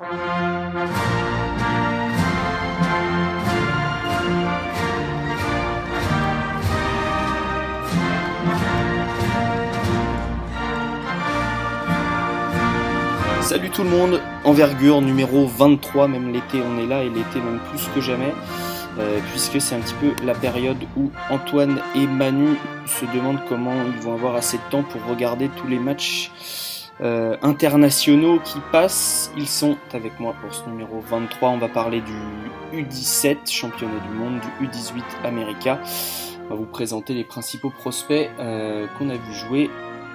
Salut tout le monde, envergure numéro 23, même l'été on est là et l'été même plus que jamais, euh, puisque c'est un petit peu la période où Antoine et Manu se demandent comment ils vont avoir assez de temps pour regarder tous les matchs euh, internationaux qui passent. Ils sont avec moi pour ce numéro 23, on va parler du U17, championnat du monde, du U18 America. On va vous présenter les principaux prospects euh, qu'on a vu jouer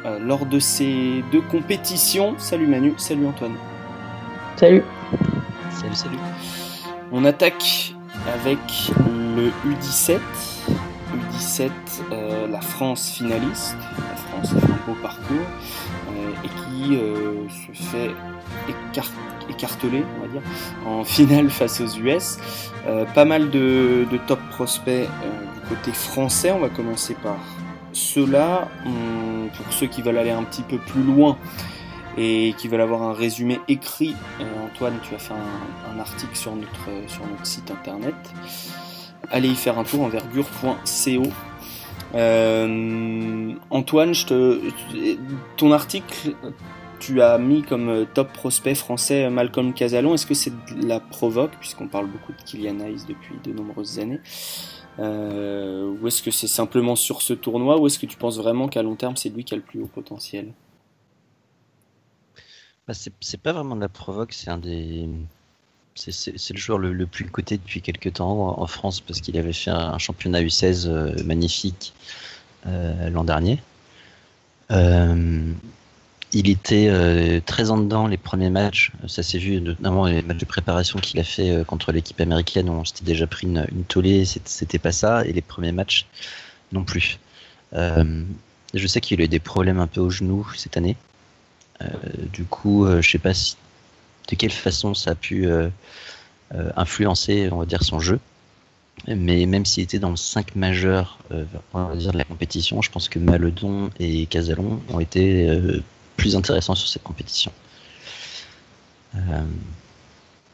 euh, lors de ces deux compétitions. Salut Manu, salut Antoine. Salut. Salut, salut. On attaque avec le U17. U17, euh, la France finaliste. La France a fait un beau parcours euh, et qui se fait écarteler, on va dire, en finale face aux US. pas mal de, top prospects du côté français. On va commencer par ceux-là, pour ceux qui veulent aller un petit peu plus loin et qui veulent avoir un résumé écrit, euh, Antoine, tu as fait un, article sur notre, sur notre site internet. Allez y faire un tour, envergure.co. Euh, Antoine, ton article, tu as mis comme top prospect français Malcolm Casalon. Est-ce que c'est la provoque, puisqu'on parle beaucoup de Kylian Hayes depuis de nombreuses années? Euh, ou est-ce que c'est simplement sur ce tournoi ou est-ce que tu penses vraiment qu'à long terme c'est lui qui a le plus haut potentiel? Bah, c'est pas vraiment de la provoque, c'est un des. C'est le joueur le, plus coté depuis quelques temps en France parce qu'il avait fait un, championnat U16 euh, magnifique euh, l'an dernier. Euh, il était très en dedans les premiers matchs. Ça s'est vu notamment les matchs de préparation qu'il a fait contre l'équipe américaine où on s'était déjà pris une, une tollée. C'était pas ça. Et les premiers matchs non plus. Je sais qu'il a eu des problèmes un peu au genou cette année. du coup, je sais pas si, de quelle façon ça a pu influencer, on va dire, son jeu. Mais même s'il était dans le 5 majeur, on va dire, de la compétition, je pense que Maledon et Casalon ont été plus intéressant sur cette compétition. Euh,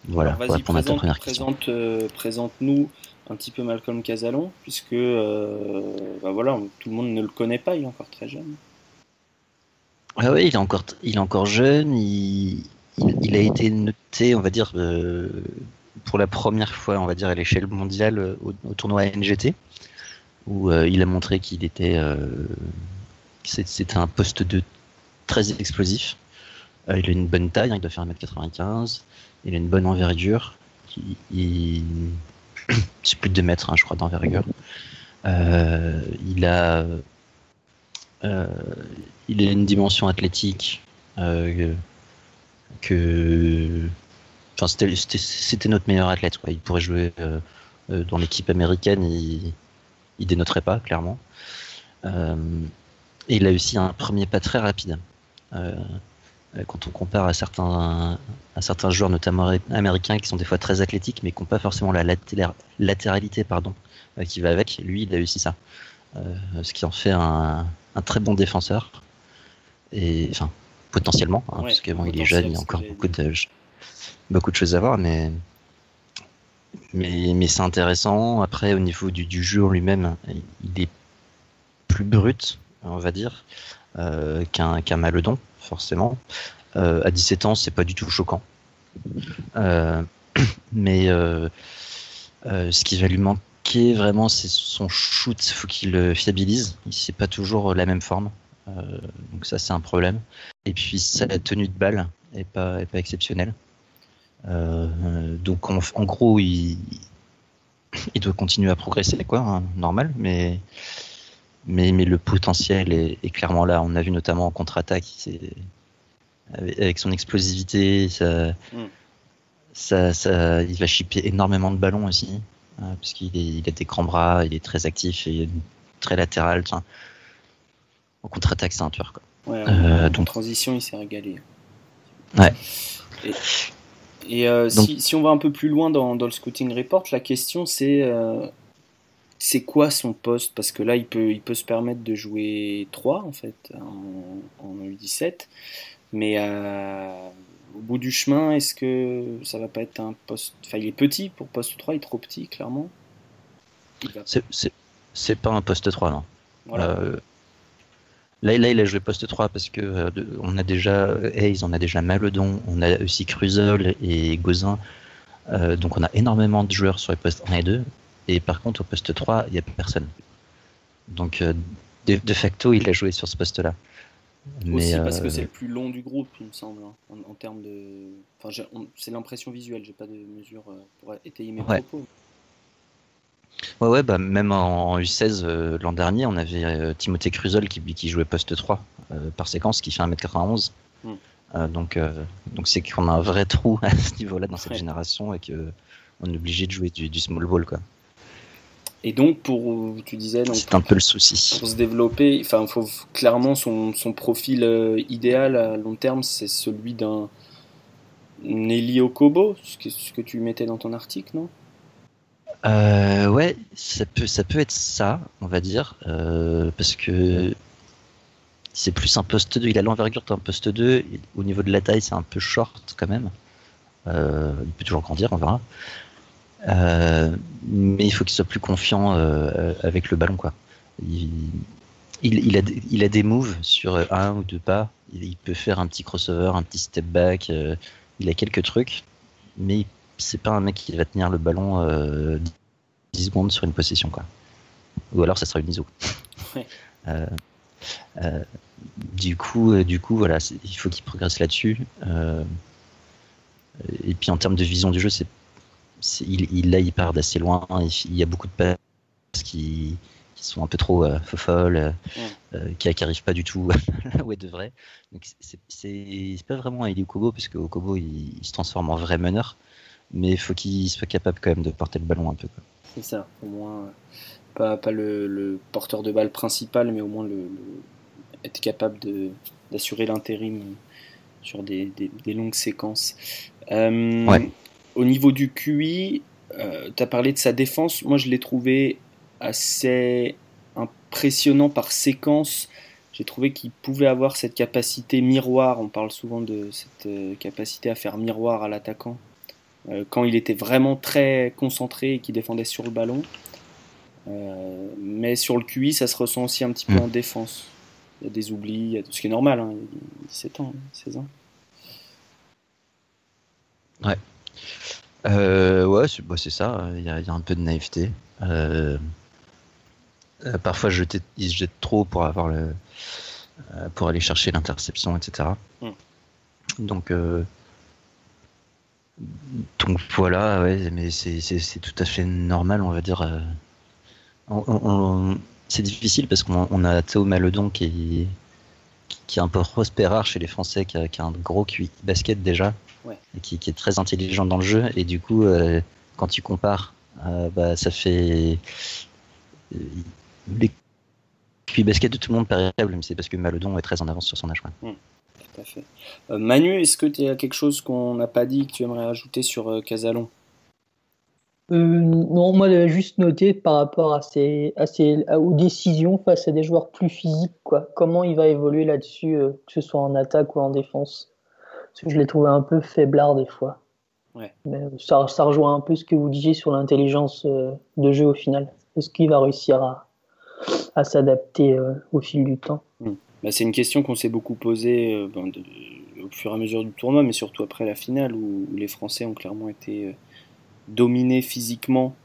voilà, pour répondre à ta première question. Euh, présente-nous un petit peu Malcolm Casalon, puisque euh, bah voilà, tout le monde ne le connaît pas, il est encore très jeune. Ah oui, il est encore, il est encore jeune, il, il, a été noté, on va dire, pour la première fois, on va dire, à l'échelle mondiale au, tournoi NGT, où il a montré qu'il était. c'était un poste de très explosif. Euh, il a une bonne taille, hein, il doit faire 1m95. Il a une bonne envergure. C'est plus de 2 mètres, hein, je crois, d'envergure. Euh, il a euh, il a une dimension athlétique que enfin c'était notre meilleur athlète quoi. il pourrait jouer dans l'équipe américaine il, il dénoterait pas clairement et il a aussi un premier pas très rapide euh, quand on compare à certains, à certains joueurs, notamment américains, qui sont des fois très athlétiques, mais qui n'ont pas forcément la latéralité pardon, euh, qui va avec, lui, il a réussi ça. Euh, ce qui en fait un, très bon défenseur. Et, enfin, potentiellement, hein, parce qu'il est jeune, il y a encore beaucoup de, beaucoup de choses à voir, mais, mais, mais c'est intéressant. Après, au niveau du, du jeu lui-même, il est plus brut, on va dire. Euh, qu'un Maledon, forcément. Euh, à 17 ans, c'est pas du tout choquant. Euh, mais ce qui va lui manquer vraiment, c'est son shoot. Il faut qu'il le fiabilise. C'est pas toujours la même forme. Donc ça, c'est un problème. Et puis sa tenue de balle est pas, est pas exceptionnelle. donc en, gros, il, doit continuer à progresser, quoi, hein, normal. Mais le potentiel est, clairement là. On a vu notamment en contre-attaque, avec son explosivité, il va chipper énormément de ballons aussi, hein, parce a des grands bras, il est très actif et très latéral. En contre-attaque, tueur. Quoi. Ouais, euh, donc, transition, il s'est régalé. Ouais. Et, euh, si, si, on va un peu plus loin dans, dans le scouting report, la question c'est euh, c'est quoi son poste? Parce que là, il peut, il peut se permettre de jouer 3 en fait en, U17, mais euh, au bout du chemin, est-ce que ça va pas être un poste. Enfin, il est petit pour poste 3, il est trop petit, clairement? C'est pas un poste 3, non. Euh, là, là, il a joué poste 3 parce que euh, on a déjà Hayes, on a déjà Maledon, on a aussi Cruzol et Gozin. Euh, donc on a énormément de joueurs sur les postes 1 et 2. Et par contre, au poste 3, il n'y a personne. Donc de, facto, il a joué sur ce poste-là. Aussi parce que c'est le plus long du groupe, il me semble, hein, en, termes de. Enfin, c'est l'impression visuelle, j'ai pas de mesure pour étayer mes propos. Ouais, ouais, bah, même en, U16 euh, l'an dernier, on avait euh, Timothée Cruzol qui, qui jouait poste 3 euh, par séquence, qui fait 1m91. Hmm. donc, donc c'est qu'on a un vrai trou à ce niveau-là dans cette génération et qu'on est obligé de jouer du, small ball. Quoi. Et donc, pour, tu disais. C'est un peu le souci. Pour se développer, enfin, faut, clairement, son, son profil idéal à long terme, c'est celui d'un Nelly Okobo, ce que, ce que tu mettais dans ton article, non? Euh, ouais, ça peut, ça peut être ça, on va dire, euh, parce que c'est plus un poste 2. Il a l'envergure d'un poste 2. au niveau de la taille, c'est un peu short quand même. Euh, il peut toujours grandir, on verra. Euh, mais il faut qu'il soit plus confiant euh, avec le ballon, quoi. Il, a, il a des moves sur un ou deux pas. Il, peut faire un petit crossover, un petit step back. il a quelques trucs, mais il c'est pas un mec qui va tenir le ballon 10 euh, secondes sur une possession, quoi. Ou alors ça sera une ISO. Euh, euh, du coup, du coup, voilà, il faut qu'il progresse là-dessus. et puis en termes de vision du jeu, c'est, il, il, là, il part d'assez loin. Il y a beaucoup de passes qui, qui sont un peu trop folles, qui n'arrivent pas du tout là où elles devraient. Donc c'est, pas vraiment un Eli Kobo, parce qu'au Kobo, il, il, se transforme en vrai meneur mais il faut qu'il soit capable quand même de porter le ballon un peu. C'est ça, au moins, pas, pas le, porteur de balle principal, mais au moins le, être capable d'assurer l'intérim sur des, des, longues séquences. Euh, au niveau du QI, euh, tu as parlé de sa défense. Moi, je l'ai trouvé assez impressionnant par séquence. J'ai trouvé qu'il pouvait avoir cette capacité miroir. On parle souvent de cette euh, capacité à faire miroir à l'attaquant euh, quand il était vraiment très concentré et qu'il défendait sur le ballon. Euh, mais sur le QI, ça se ressent aussi un petit peu mm. en défense. Il y a des oublis, ce qui est normal, hein, 17 ans, 16 ans. Ouais. Euh, ouais, c'est bah, ça, il y, a, un peu de naïveté. parfois, il se jette trop pour, avoir le, pour aller chercher l'interception, etc. Mm. Donc, donc voilà, ouais, mais c'est tout à fait normal, on va dire. Euh, c'est difficile parce qu'on a Théo Maledon qui, qui, est un peu rare chez les Français, qui a, un gros QI basket déjà, et qui, est très intelligent dans le jeu. Et du coup, euh, quand tu compares, euh, bah, ça fait. Les QI basket de tout le monde paraît mais c'est parce que Maledon est très en avance sur son âge. Hmm tout à fait. Euh, Manu, est-ce que tu as quelque chose qu'on n'a pas dit que tu aimerais ajouter sur euh, Casalon? Euh, non, moi j'avais juste noté par rapport à ces, aux décisions face à des joueurs plus physiques, quoi. Comment il va évoluer là-dessus, que ce soit en attaque ou en défense? Parce que je l'ai trouvé un peu faiblard des fois. Ouais. Mais ça, ça, rejoint un peu ce que vous disiez sur l'intelligence de jeu au final. Est-ce qu'il va réussir à, à s'adapter au fil du temps? Bah, c'est une question qu'on s'est beaucoup posée euh, ben, au fur et à mesure du tournoi, mais surtout après la finale, où, les Français ont clairement été euh, dominés physiquement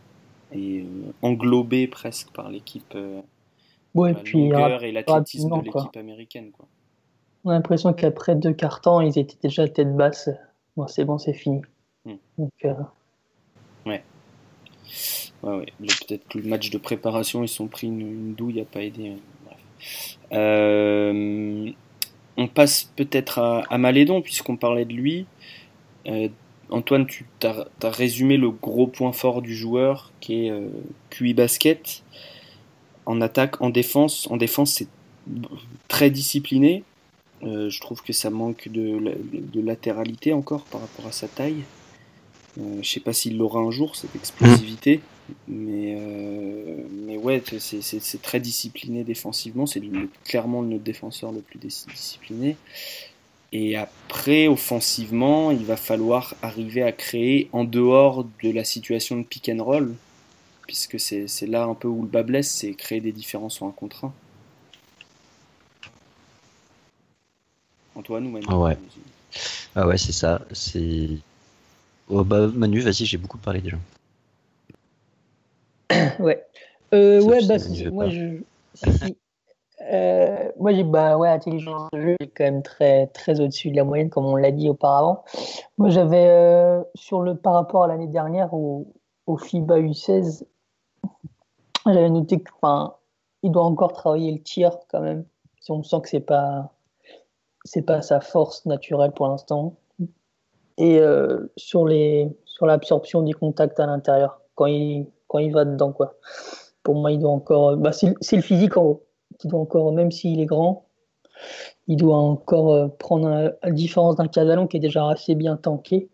et euh, englobés presque par l'équipe. ouais, puis et l'athlétisme de l'équipe américaine. Quoi. On a l'impression qu'après deux quarts temps, ils étaient déjà tête basse. Bon, c'est bon, c'est fini. Hmm. Donc, Ouais. Ouais, ouais. Peut-être que le match de préparation, ils sont pris une, une douille, a pas aidé. Euh, on passe peut-être à, Malédon, puisqu'on parlait de lui. Euh, Antoine, tu as, résumé le gros point fort du joueur, qui est euh, QI basket. En attaque, en défense. En défense, c'est très discipliné. je trouve que ça manque de, latéralité encore par rapport à sa taille. Je sais pas s'il l'aura un jour, cette explosivité. Mais, euh, mais ouais, c'est très discipliné défensivement. C'est clairement notre défenseur le plus discipliné. Et après, offensivement, il va falloir arriver à créer en dehors de la situation de pick and roll, puisque c'est là un peu où le bas blesse, c'est créer des différences sur un contre un. Antoine ou Manu Ah ouais, ah ouais c'est ça. C'est. Oh bah, Manu, vas-y, j'ai beaucoup parlé déjà. ouais. Euh, ouais, bah, moi, je... Euh, moi, j'ai bah ouais, intelligence de jeu, quand même très très au-dessus de la moyenne, comme on l'a dit auparavant. Moi, j'avais euh, sur le par rapport à l'année dernière au, au FIBA U16, j'avais noté que, enfin, il doit encore travailler le tir quand même. Si on sent que c'est pas c'est pas sa force naturelle pour l'instant. Et euh, sur les sur l'absorption du contact à l'intérieur, quand il quand il va dedans quoi. Pour moi, il doit encore. Bah, c'est le physique en haut qui doit encore, même s'il est grand, il doit encore euh, prendre, la différence d'un Casalon qui est déjà assez bien tanké.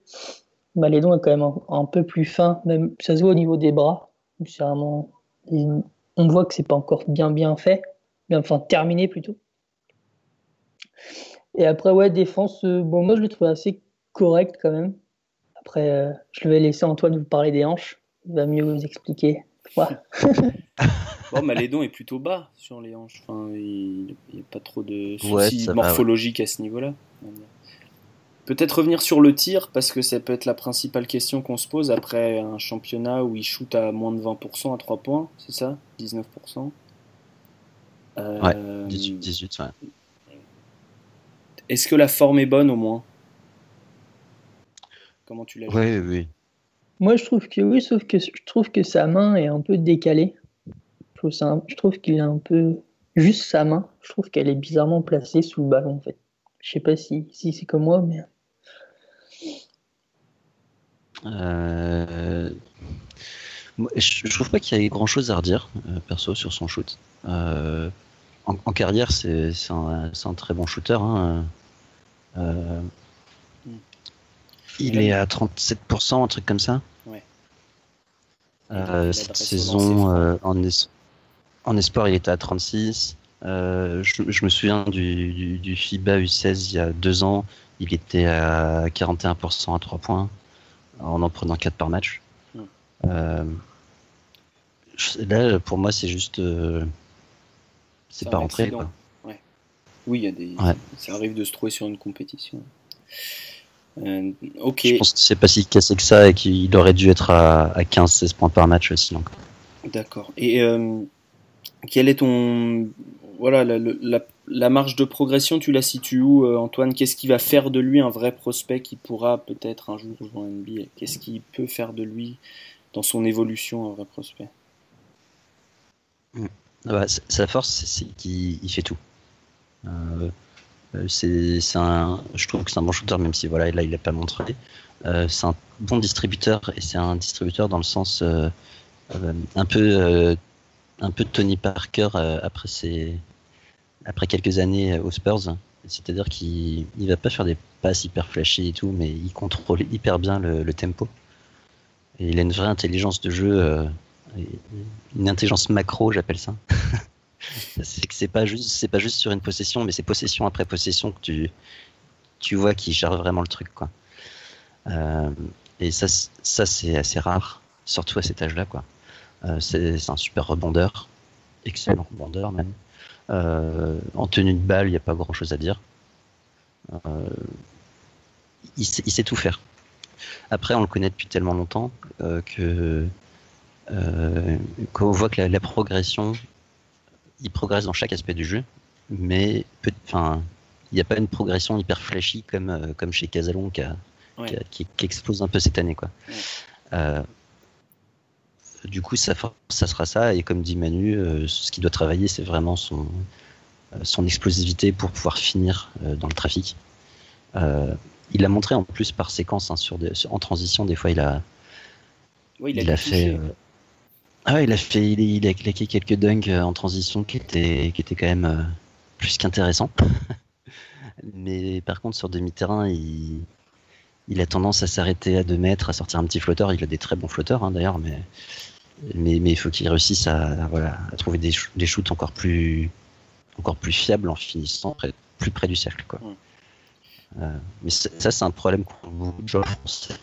Malédon est quand même un, peu plus fin, même ça se voit au niveau des bras. C'est vraiment, on voit que c'est pas encore bien bien fait, bien enfin terminé plutôt. Et après ouais défense, euh, bon moi je le trouve assez correct quand même. Après euh, je vais laisser Antoine vous parler des hanches, il va mieux vous expliquer. bon, Malédon est plutôt bas sur les hanches. Enfin, il n'y a pas trop de soucis morphologiques à ce niveau-là. Peut-être revenir sur le tir, parce que ça peut être la principale question qu'on se pose après un championnat où il shoot à moins de 20% à 3 points, c'est ça? 19% euh... Ouais, 18, 18 ouais. Est-ce que la forme est bonne au moins? Comment tu l'as Oui, oui. Moi, je trouve que oui, sauf que je trouve que sa main est un peu décalée. Je trouve, qu'il a un peu juste sa main. Je trouve qu'elle est bizarrement placée sous le ballon en fait. Je sais pas si, si c'est comme moi, mais. Euh... Je, trouve pas qu'il y ait grand chose à redire, euh, perso, sur son shoot. Euh, en, carrière, c'est un, un, très bon shooter. Hein. Euh, il est à 37%, un truc comme ça. Euh, cette saison, euh, en, en, espoir, il était à 36. Euh, je, me souviens du, du, FIBA U16 il y a deux ans, il était à 41% à 3 points, en en prenant 4 par match. Hmm. là, pour moi, c'est juste. c'est pas rentré. Oui, il y a des... ça arrive de se trouver sur une compétition. Euh, ok. Je pense que c'est pas si cassé que ça et qu'il aurait dû être à, à 15-16 points par match aussi. D'accord. Et euh, quel est ton. Voilà, la, la, la, marge de progression, tu la situes où, euh, Antoine? Qu'est-ce qui va faire de lui un vrai prospect qui pourra peut-être un jour jouer en NBA Qu'est-ce qui peut faire de lui, dans son évolution, un vrai prospect? Hmm. ah bah, Sa force, c'est qu'il fait tout. Euh, c'est, un, je trouve que c'est un bon shooter, même si voilà, là il l'a pas montré. Euh, c'est un bon distributeur et c'est un distributeur dans le sens euh, un peu un peu Tony Parker après ses, après quelques années aux Spurs. C'est-à-dire qu'il il va pas faire des passes hyper flashy et tout, mais il contrôle hyper bien le, le tempo. Et il a une vraie intelligence de jeu, une intelligence macro, j'appelle ça. C'est que c'est pas juste c'est pas juste sur une possession mais c'est possession après possession que tu tu vois qu'il gère vraiment le truc quoi. Euh, et ça ça c'est assez rare surtout à cet âge là quoi. Euh, c'est un super rebondeur excellent rebondeur même. Euh, en tenue de balle il n'y a pas grand chose à dire. Il sait, tout faire. Après on le connaît depuis tellement longtemps que qu'on voit que la progression il progresse dans chaque aspect du jeu, mais enfin, il n'y a pas une progression hyper flashy comme, euh, comme chez Casalon qui, qui, explose un peu cette année. Quoi. Euh, du coup, ça, ça sera ça, et comme dit Manu, euh, ce qu'il doit travailler, c'est vraiment son, son explosivité pour pouvoir finir dans le trafic. il l'a montré en plus par séquence hein, sur en transition, des fois il a, il a, fait. Ah ouais, il a fait, il, a claqué quelques dunks euh, en transition qui étaient, qui étaient quand même euh, plus qu'intéressants. Mais par contre, sur demi-terrain, il, il a tendance à s'arrêter à 2 mètres, à sortir un petit flotteur. Il a des très bons flotteurs hein, d'ailleurs, mais, mais, mais, il faut qu'il réussisse à, voilà, à trouver des, des shoots encore plus, encore plus fiables en finissant près, plus près du cercle. Quoi. mais ça, c'est un problème qu'on beaucoup de joueurs français,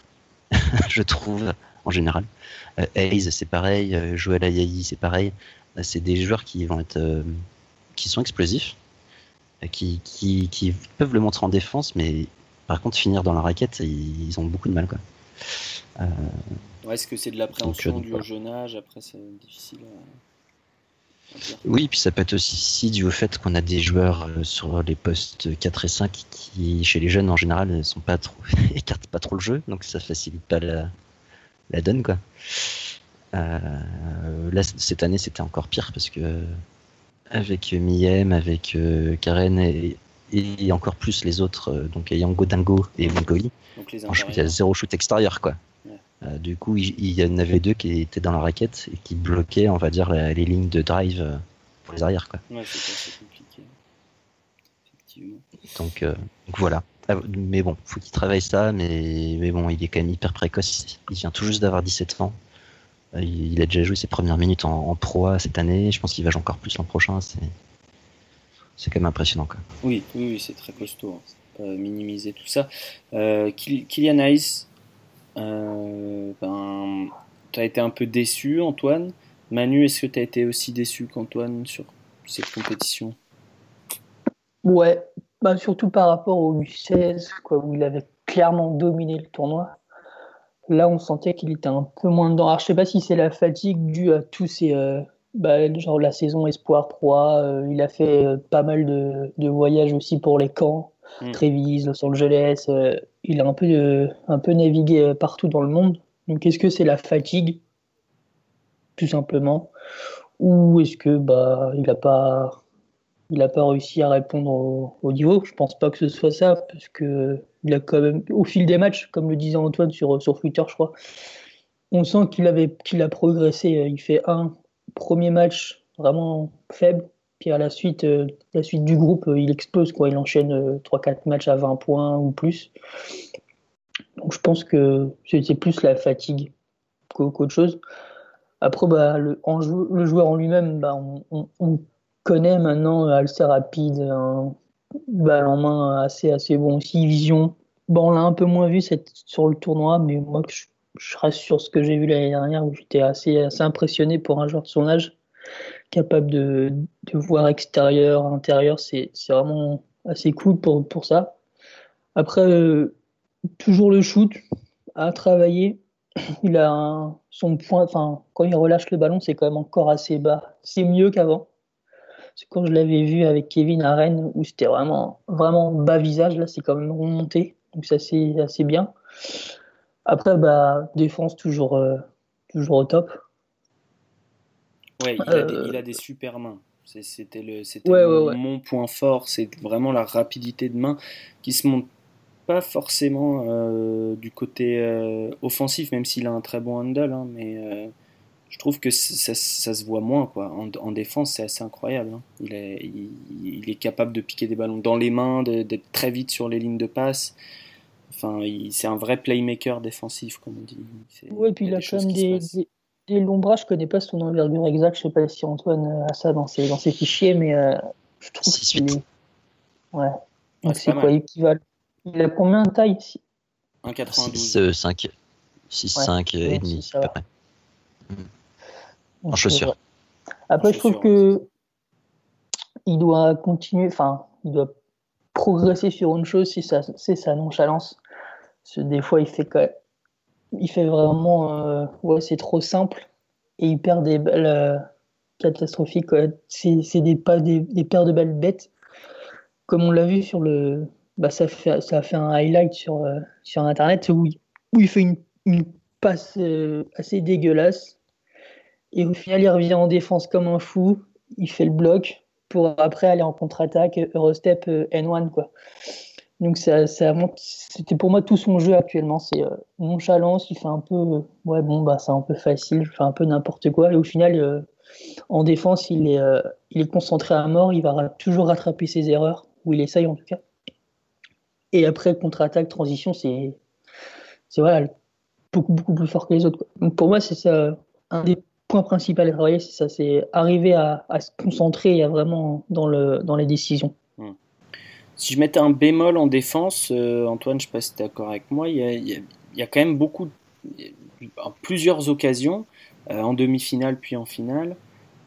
je trouve, en général. Hayes, c'est pareil. Joël Ayayi, c'est pareil. C'est des joueurs qui vont être, qui sont explosifs, qui, qui, qui, peuvent le montrer en défense, mais par contre, finir dans la raquette, ils, ont beaucoup de mal. Quoi. Euh, Est-ce que c'est de l'appréhension du jeune âge? Après, c'est difficile Oui, puis ça peut être aussi dû au fait qu'on a des joueurs euh, sur les postes 4 et 5 qui, chez les jeunes en général, ne sont pas trop, écartent pas trop le jeu, donc ça facilite pas la, la donne. Quoi. Euh, là, cette année, c'était encore pire parce que avec Miem, avec Karen et, et encore plus les autres, euh, donc Yango Dingo et Mongoi. il y a zéro shoot extérieur, quoi. Euh, du coup, il, y en avait deux qui étaient dans la raquette et qui bloquaient, on va dire, les lignes de drive euh, pour les arrières, quoi. Ouais, c'est compliqué. Donc, donc, voilà. Ah, mais bon, faut qu'il travaille ça, mais, mais bon, il est quand même hyper précoce. Il vient tout juste d'avoir 17 ans. Il, a déjà joué ses premières minutes en, en pro cette année. Je pense qu'il va jouer encore plus l'an prochain. C'est c'est quand même impressionnant. Quoi. Oui, oui, c'est très costaud. Hein. minimiser tout ça. Euh, Kylian Hayes, euh, ben, tu as été un peu déçu, Antoine. Manu, est-ce que tu as été aussi déçu qu'Antoine sur cette compétition? Ouais, bah, surtout par rapport au U16, quoi, où il avait clairement dominé le tournoi. Là, on sentait qu'il était un peu moins dedans. Alors, je sais pas si c'est la fatigue due à tous ces, euh, bah, genre la saison Espoir 3, euh, il a fait euh, pas mal de, de, voyages aussi pour les camps, mm. Trévise, Los Angeles. Euh, il a un peu, un peu navigué partout dans le monde. Donc est-ce que c'est la fatigue, tout simplement, ou est-ce que bah il n'a pas, il a pas réussi à répondre au, au, niveau Je pense pas que ce soit ça, parce que il a quand même, au fil des matchs, comme le disait Antoine sur, sur Twitter, je crois, on sent qu'il avait, qu'il a progressé. Il fait un premier match vraiment faible. Puis à la suite, euh, la suite du groupe, euh, il explose. Quoi. Il enchaîne 3-4 euh, matchs à 20 points ou plus. Donc je pense que c'est plus la fatigue qu'autre chose. Après, bah, le, le joueur en lui-même, bah, on, connaît maintenant Alcer rapide, un balle en main assez, assez bon aussi, vision. Bon, on l'a un peu moins vu sur le tournoi, mais moi, je je reste sur ce que j'ai vu l'année dernière où j'étais assez, assez impressionné pour un joueur de son âge, capable de, de voir extérieur, intérieur, c'est vraiment assez cool pour, pour ça. Après, euh, toujours le shoot à travailler. Il a son point, enfin, quand il relâche le ballon, c'est quand même encore assez bas. C'est mieux qu'avant. Quand je l'avais vu avec Kevin à Rennes, où c'était vraiment, vraiment bas visage, là, c'est quand même remonté. Donc, ça, c'est assez bien. Après, bah, défense toujours, euh, toujours au top. Ouais, il, a des, il a des super mains. C'était le, mon, point fort. C'est vraiment la rapidité de main qui se monte pas forcément euh, du côté euh, offensif, même s'il a un très bon handle. Hein, mais je trouve que ça, ça, se voit moins. Quoi. En, en défense, c'est assez incroyable. Hein. Il, est, il, il, est capable de piquer des ballons dans les mains, d'être très vite sur les lignes de passe. Enfin, c'est un vrai playmaker défensif, comme on dit. Oui, puis il a quand même des, des, longs bras. Je connais pas son envergure exacte. Je sais pas si Antoine a ça dans ses, dans ses fichiers, mais euh, je trouve qu'il est. Ouais. Donc c'est quoi équivalent Il a combien de taille 1,92. 5. 6, 5 et demi, à peu près. En chaussures. Après, je trouve que il doit continuer, enfin, il doit progresser sur une chose, c'est sa nonchalance des fois, il fait, il fait vraiment. Euh, ouais, c'est trop simple. Et il perd des balles euh, catastrophiques. C'est des, pas des, des paires de balles bêtes. Comme on l'a vu sur le. Bah, ça, fait, ça a fait un highlight sur, euh, sur Internet où il, où il fait une, une passe assez dégueulasse. Et au final, il revient en défense comme un fou. Il fait le bloc pour après aller en contre-attaque, Eurostep N1. Quoi. Donc ça, c'était pour moi tout son jeu actuellement. C'est euh, nonchalance, il fait un peu, euh, ouais bon bah c'est un peu facile, je fais un peu n'importe quoi. Et au final, euh, en défense, il est, il est concentré à mort, il va toujours rattraper ses erreurs, ou il essaye en tout cas. Et après contre-attaque, transition, c'est, c'est voilà, beaucoup beaucoup plus fort que les autres. Donc pour moi, c'est ça un des points principaux à travailler, c'est ça, c'est arriver à, se concentrer à vraiment dans le dans les décisions. Si je mettais un bémol en défense, Antoine, je sais pas si tu es d'accord avec moi, il y a, quand même beaucoup, plusieurs occasions, en demi-finale puis en finale,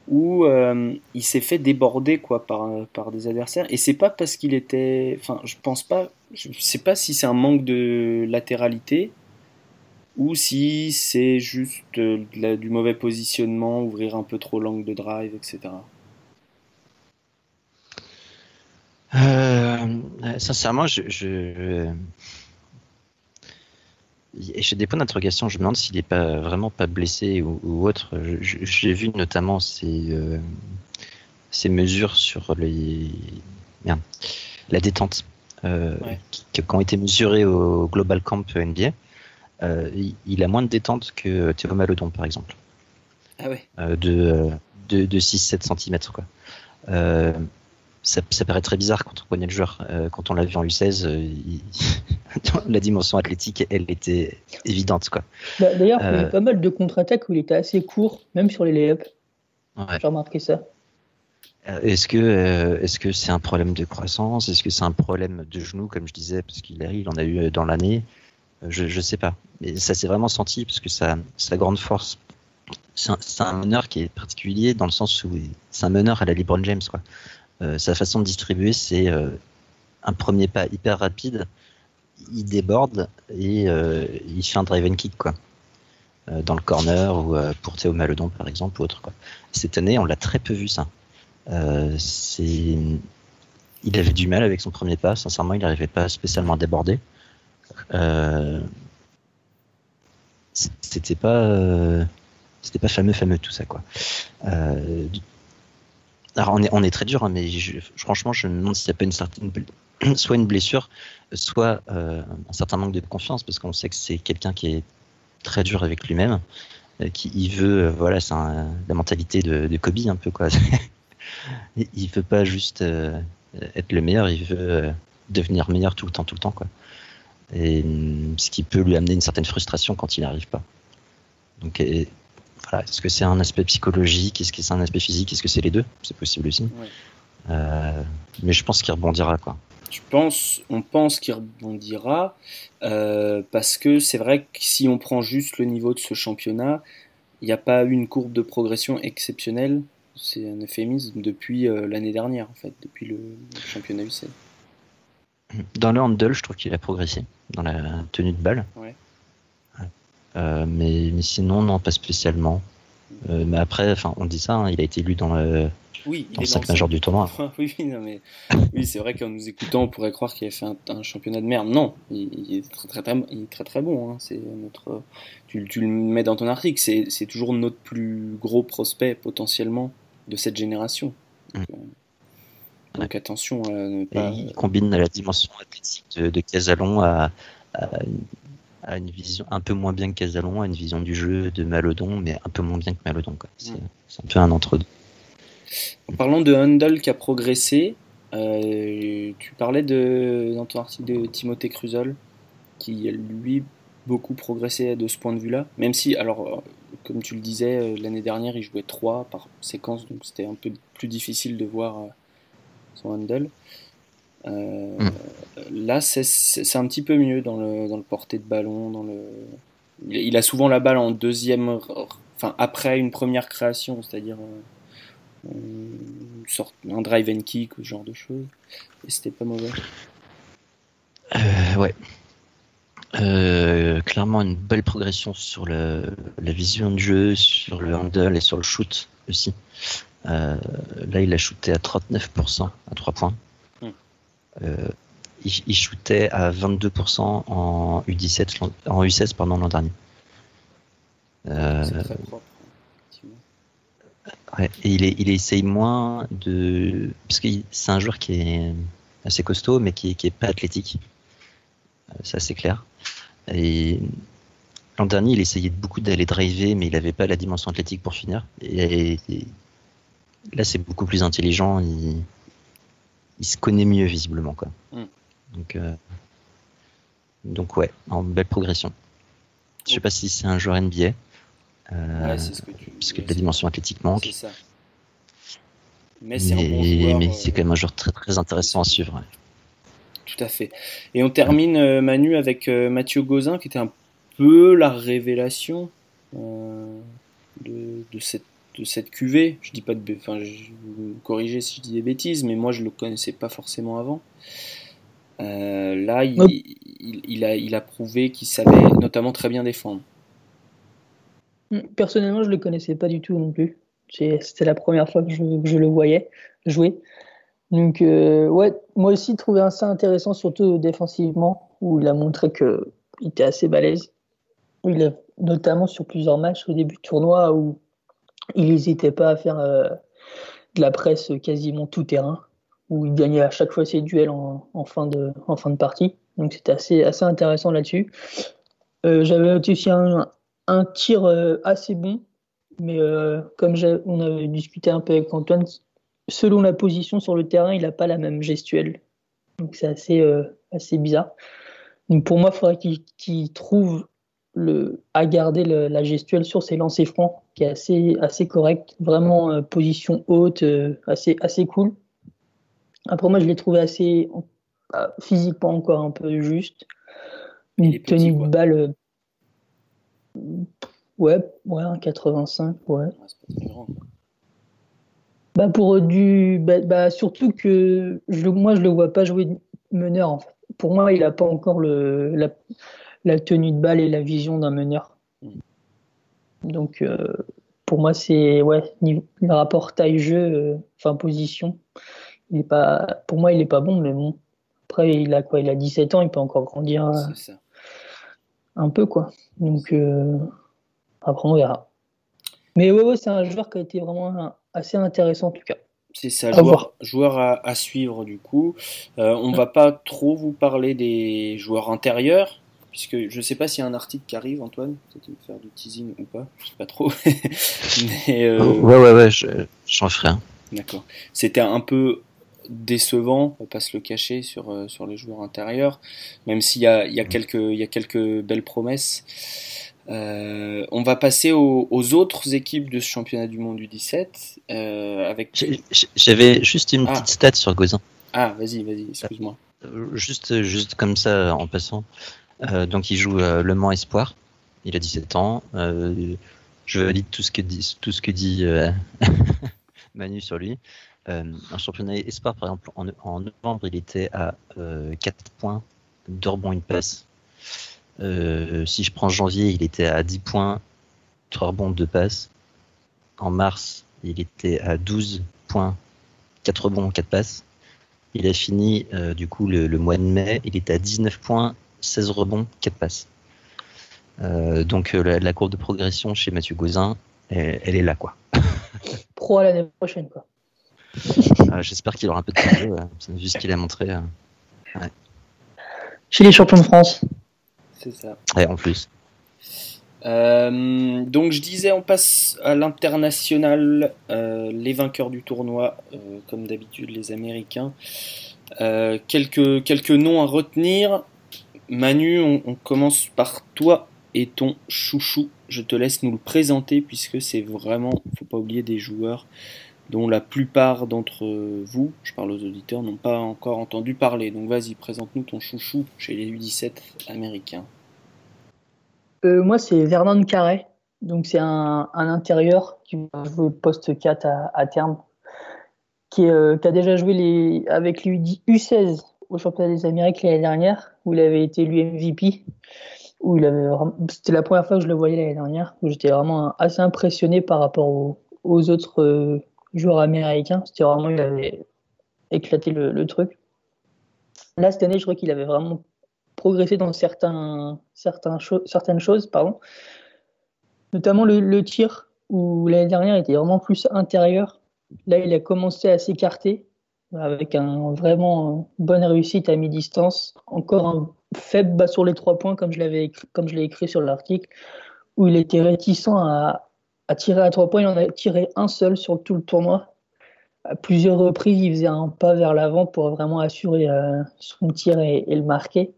où euh, il s'est fait déborder quoi par, par des adversaires et c'est pas parce qu'il était enfin je pense pas je sais pas si c'est un manque de latéralité ou si c'est juste du mauvais positionnement ouvrir un peu trop l'angle de drive etc euh, sincèrement je j'ai des points d'interrogation. Je me demande s'il n'est pas vraiment pas blessé ou, autre. J'ai vu notamment ces, euh, ces mesures sur les, la détente euh, qui, ont été mesurées au Global Camp NBA. Euh, il, a moins de détente que Théo Malodon, par exemple. Ah ouais. de, de, de 6-7 cm. Quoi ça, ça, paraît très bizarre quand on connaît le joueur. Euh, quand on l'a vu en U16, euh, la dimension athlétique, elle était évidente. quoi. Bah, d'ailleurs, il y a euh, pas mal de contre-attaques où il était assez court, même sur les lay-ups. Ouais. J'ai remarqué ça. Est-ce que est-ce que c'est un problème de croissance? Est-ce que c'est un problème de genou, comme je disais, parce qu'il il en a eu dans l'année? Je ne sais pas. Mais ça s'est vraiment senti parce que sa, sa grande force, c'est un, meneur qui est particulier dans le sens où c'est un meneur à la LeBron James, quoi. Euh, sa façon de distribuer, c'est euh, un premier pas hyper rapide, il déborde et euh, il fait un drive and kick quoi dans le corner ou pour Théo Maledon par exemple ou autre. Cette année, on l'a très peu vu ça. il avait du mal avec son premier pas. Sincèrement, il n'arrivait pas spécialement à déborder. C'était pas, c'était pas fameux, fameux tout ça quoi. Alors on est, on est très dur, hein, mais franchement, je me demande n'y a pas une certaine, soit une blessure, soit euh, un certain manque de confiance, parce qu'on sait que c'est quelqu'un qui est très dur avec lui-même, euh, qui il veut, euh, voilà, c'est la mentalité de, de, Kobe un peu quoi. il veut pas juste être le meilleur, il veut devenir meilleur tout le temps, tout le temps quoi. Et ce qui peut lui amener une certaine frustration quand il n'arrive pas. Donc est-ce que c'est un aspect psychologique? Est-ce que c'est un aspect physique? Est-ce que c'est les deux? C'est possible aussi. Euh, mais je pense qu'il rebondira. Quoi. Je pense, on pense qu'il rebondira euh, parce que c'est vrai que si on prend juste le niveau de ce championnat, il n'y a pas eu une courbe de progression exceptionnelle. C'est un euphémisme depuis euh, l'année dernière, en fait, depuis le, championnat UC. Dans le handle, je trouve qu'il a progressé dans la tenue de balle. Ouais. Euh, mais, mais, sinon, non, pas spécialement. Euh, mais après, enfin, on dit ça, hein, il a été élu dans le, oui, dans le 5 majeur du tournoi. oui, non, mais, oui c'est vrai qu'en nous écoutant, on pourrait croire qu'il a fait un, championnat de merde. Non, il, est très très, très, il est très, très bon. Hein. C'est notre, tu, tu, le mets dans ton article, c'est toujours notre plus gros prospect potentiellement de cette génération. Donc, mm. euh, attention à ne pas... il combine la dimension athlétique de, de Casalon à, à à une vision un peu moins bien que Casalon, à une vision du jeu de Malodon, mais un peu moins bien que Malodon. C'est un peu un entre-deux. En parlant de Handel qui a progressé, euh, tu parlais de, dans ton article de Timothée Cruzol, qui lui beaucoup progressé de ce point de vue-là, même si, alors, euh, comme tu le disais, euh, l'année dernière, il jouait 3 par séquence, donc c'était un peu plus difficile de voir son handle. Euh, hmm. Là, c'est un petit peu mieux dans le, dans le porté de ballon. Dans le... Il a souvent la balle en deuxième, enfin après une première création, c'est-à-dire euh, une sorte, un drive and kick ou ce genre de choses. Et c'était pas mauvais. Euh, ouais. Euh, clairement une belle progression sur le, la vision de jeu, sur le handle et sur le shoot aussi. Là, il a shooté à 39% à 3 points. Euh, il, shootait à 22% en U17, en U16 pendant l'an dernier. Euh, ouais, et il, est, il essaye moins de. Parce que c'est un joueur qui est assez costaud, mais qui, qui est pas athlétique. Euh, c'est clair. Et l'an dernier, il essayait beaucoup d'aller driver, mais il n'avait pas la dimension athlétique pour finir. Et, et là, c'est beaucoup plus intelligent. Il, il se connaît mieux visiblement quoi. Mm. Donc euh, donc ouais, en belle progression. Je sais pas si c'est un joueur NBA. Euh, parce que la dimension athlétique manque. Ça. Mais c'est bon mais c'est quand même un joueur très très intéressant à suivre. tout à fait. Et on termine, Manu, avec Mathieu Gauzin, qui était un peu la révélation de, cette de cette cuvée. Je dis pas de, enfin, je vous corriger si je dis des bêtises, mais moi je le connaissais pas forcément avant. Euh, là, il, il, a, il a prouvé qu'il savait notamment très bien défendre. Hmm, personnellement, je le connaissais pas du tout non plus. C'était la première fois que je, je, le voyais jouer. Donc, euh, ouais, moi aussi, trouvé ça intéressant, surtout défensivement, où il a montré qu'il était assez balèze. Il a, notamment sur plusieurs matchs au début du tournoi où il n'hésitait pas à faire euh, de la presse quasiment tout terrain, où il gagnait à chaque fois ses duels en, fin, de, en fin de partie. Donc c'était assez, assez intéressant là-dessus. Euh, j'avais aussi un, un tir euh, assez bon, mais comme on avait discuté un peu avec Antoine, selon la position sur le terrain, il n'a pas la même gestuelle. Donc c'est assez, assez bizarre. Donc pour moi, il faudrait qu'il trouve le, à garder la gestuelle sur ses lancers francs, qui est assez, assez correct, vraiment euh, position haute, euh, assez, assez cool. Après, moi, je l'ai trouvé assez euh, physiquement encore un peu juste. Une tenue de balle. ouais, ouais, un 85, ouais. Bah pour du, bah, bah, surtout que je, moi je le vois pas jouer meneur. En fait. Pour moi, il a pas encore le, la, la tenue de balle et la vision d'un meneur. Mm. Donc, euh, pour moi, c'est ouais, le rapport taille-jeu, euh, enfin position. Il est pas, pour moi, il est pas bon, mais bon. Après, il a quoi? Il a 17 ans, il peut encore grandir un peu, quoi. Donc, euh, après, on verra. Mais ouais, ouais c'est un joueur qui a été vraiment assez intéressant en tout cas. C'est ça, joueur, joueur à, suivre du coup. on ne va pas trop vous parler des joueurs intérieurs, puisque je ne sais pas s'il y a un article qui arrive, Antoine, peut-être faire du teasing ou pas, je sais pas trop. Mais, euh, Ouais, ouais, ouais, j'en ferai un. D'accord. C'était un peu décevant, on va pas se le cacher, sur, euh, sur les joueurs intérieurs, même s'il y a, il y, a quelques, il y a quelques belles promesses. Euh, on va passer aux, autres équipes de ce championnat du monde du 17. avec... J'avais juste une ah. petite stat sur Gozin. Ah, vas-y, vas-y, excuse-moi. Juste, juste comme ça, en passant. Euh, donc il joue euh, Le Mans Espoir. Il a 17 ans. Euh, je valide tout ce que dit, tout ce que dit Manu sur lui. un championnat Espoir, par exemple, en, novembre, il était à 4 points, 2 rebonds, une passe. si je prends janvier, il était à 10 points, 3 rebonds, 2 passes. En mars, il était à 12 points, 4 rebonds, 4 passes. Il a fini du coup le, le, mois de mai, il était à 19 points, 16 rebonds, 4 passes. Euh, donc euh, la, courbe de progression chez Mathieu Gauzin, elle, est là quoi. Pro à l'année prochaine quoi. Euh, j'espère qu'il aura un peu de temps, vu ce qu'il a montré. Chez les champions de France. C'est ça. Et en plus. donc je disais, on passe à l'international, les vainqueurs du tournoi, comme d'habitude les Américains. quelques, quelques noms à retenir. Manu, on, commence par toi et ton chouchou. Je te laisse nous le présenter puisque c'est vraiment, faut pas oublier des joueurs dont la plupart d'entre vous, je parle aux auditeurs, n'ont pas encore entendu parler. Donc vas-y, présente-nous ton chouchou chez les U17 américains. Euh, moi, c'est Vernon Carré. Donc c'est un, intérieur qui va jouer poste 4 à, terme, qui, euh, qui, a déjà joué avec les U16 au championnat des Amériques l'année dernière, où il avait été lui MVP. Où c'était la première fois que je le voyais l'année dernière, où j'étais vraiment assez impressionné par rapport aux, autres euh, joueurs américains. C'était vraiment, il avait éclaté le, truc. Là, cette année, je crois qu'il avait vraiment progressé dans certains certaines choses, pardon. notamment le, le tir, où l'année dernière, il était vraiment plus intérieur. Là, il a commencé à s'écarter avec un vraiment bonne réussite à mi-distance. Encore un faible bas sur les trois points, comme je l'avais comme je l'ai écrit sur l'article, où il était réticent à, tirer à trois points. Il en a tiré un seul sur tout le tournoi. À plusieurs reprises, il faisait un pas vers l'avant pour vraiment assurer euh, son tir et, le marquer.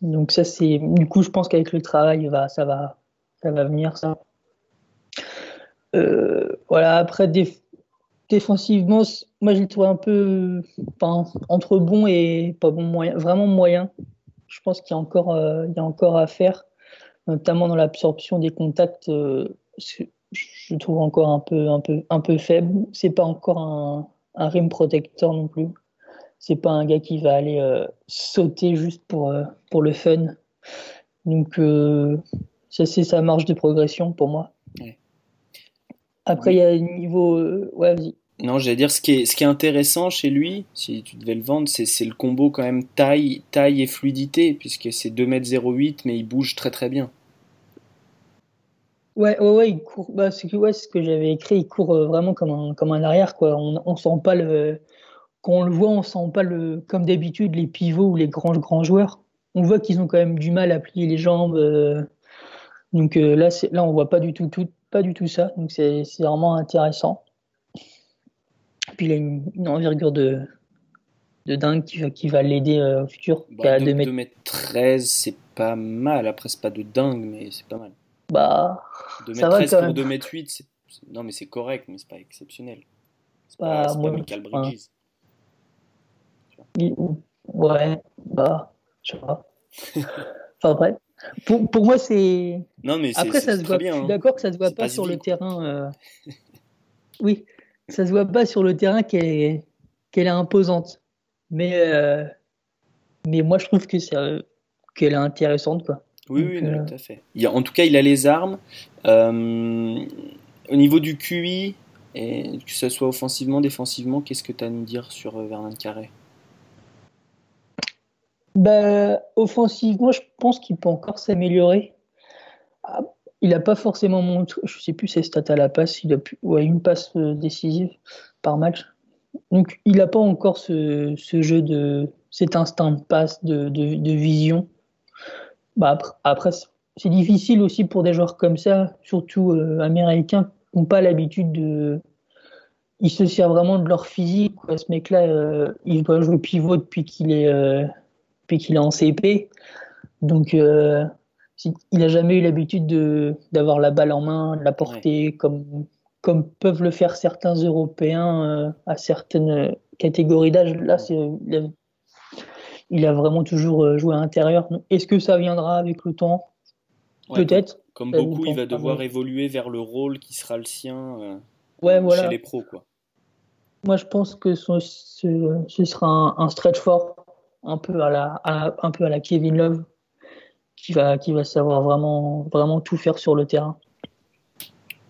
Donc ça, c'est du coup, je pense qu'avec le travail, va, ça va, ça va venir ça. Euh, voilà. Après, des, défensivement, moi je le trouve un peu entre bon et pas bon moyen, vraiment moyen. Je pense qu'il y a encore, euh, y a encore à faire, notamment dans l'absorption des contacts. Euh, je trouve encore un peu, un peu, un peu faible. C'est pas encore un, un rim protector non plus. C'est pas un gars qui va aller euh, sauter juste pour, pour le fun. Donc ça c'est sa marge de progression pour moi. Après, il y a le niveau. Euh, ouais, vas-y. Non, j'allais dire, ce qui, est, ce qui est intéressant chez lui, si tu devais le vendre, c'est le combo quand même taille, taille et fluidité, puisque c'est 2m08, mais il bouge très très bien. Ouais, ouais, ouais, il court. Bah, c'est ouais, ce que j'avais écrit, il court euh, vraiment comme un, comme un arrière, quoi. On, on sent pas le. Quand on le voit, on sent pas le. Comme d'habitude, les pivots ou les grands, grands joueurs. On voit qu'ils ont quand même du mal à plier les jambes. Euh, donc là, là, on voit pas du tout, tout, pas du tout ça. Donc c'est vraiment intéressant. Puis il a une, envergure de, de dingue qui va, qui va l'aider euh, au futur. Bah, 2, m 13, c'est pas mal. Après, c'est pas de dingue, mais c'est pas mal. Bah, 2 m 13 pour 2 m 8, non, mais c'est correct, mais c'est pas exceptionnel. C'est pas, bah, pas Michael Bridges. Ouais, bah, je sais pas. enfin, bref. Pour, pour moi, c'est. Non, mais Après, ça se voit. Bien, je suis hein. d'accord que ça se voit pas, sur le terrain. Euh, oui, ça se voit pas sur le terrain qu'elle est, qu'elle est imposante. Mais, euh, mais moi, je trouve que c'est, euh, qu'elle est intéressante, quoi. Oui, oui, tout à fait. Il en tout cas, il a les armes. au niveau du QI, et que ce soit offensivement, défensivement, qu'est-ce que tu as à nous dire sur Vernon Carré? Bah, offensivement, je pense qu'il peut encore s'améliorer. Ah, il n'a pas forcément montré, je ne sais plus ses stats à la passe, il a pu, ouais, une passe euh, décisive par match. Donc il n'a pas encore ce, jeu de cet instinct de passe, de vision. Bah, après, c'est difficile aussi pour des joueurs comme ça, surtout euh, américains, qui n'ont pas l'habitude de. Ils se servent vraiment de leur physique. Quoi. Ce mec-là, euh, il doit jouer pivot depuis qu'il est depuis qu'il est en CP. Donc, euh, il n'a jamais eu l'habitude d'avoir la balle en main, de la porter comme, comme peuvent le faire certains Européens euh, à certaines catégories d'âge. Là, il a, il a vraiment toujours euh, joué à l'intérieur. Est-ce que ça viendra avec le temps? Peut-être. Comme, beaucoup, il va devoir évoluer vers le rôle qui sera le sien ouais, voilà. chez les pros. Quoi. Moi, je pense que ce, ce, sera un, un, stretch fort un peu à la, un peu à la Kevin Love, qui va, qui va savoir vraiment, vraiment tout faire sur le terrain.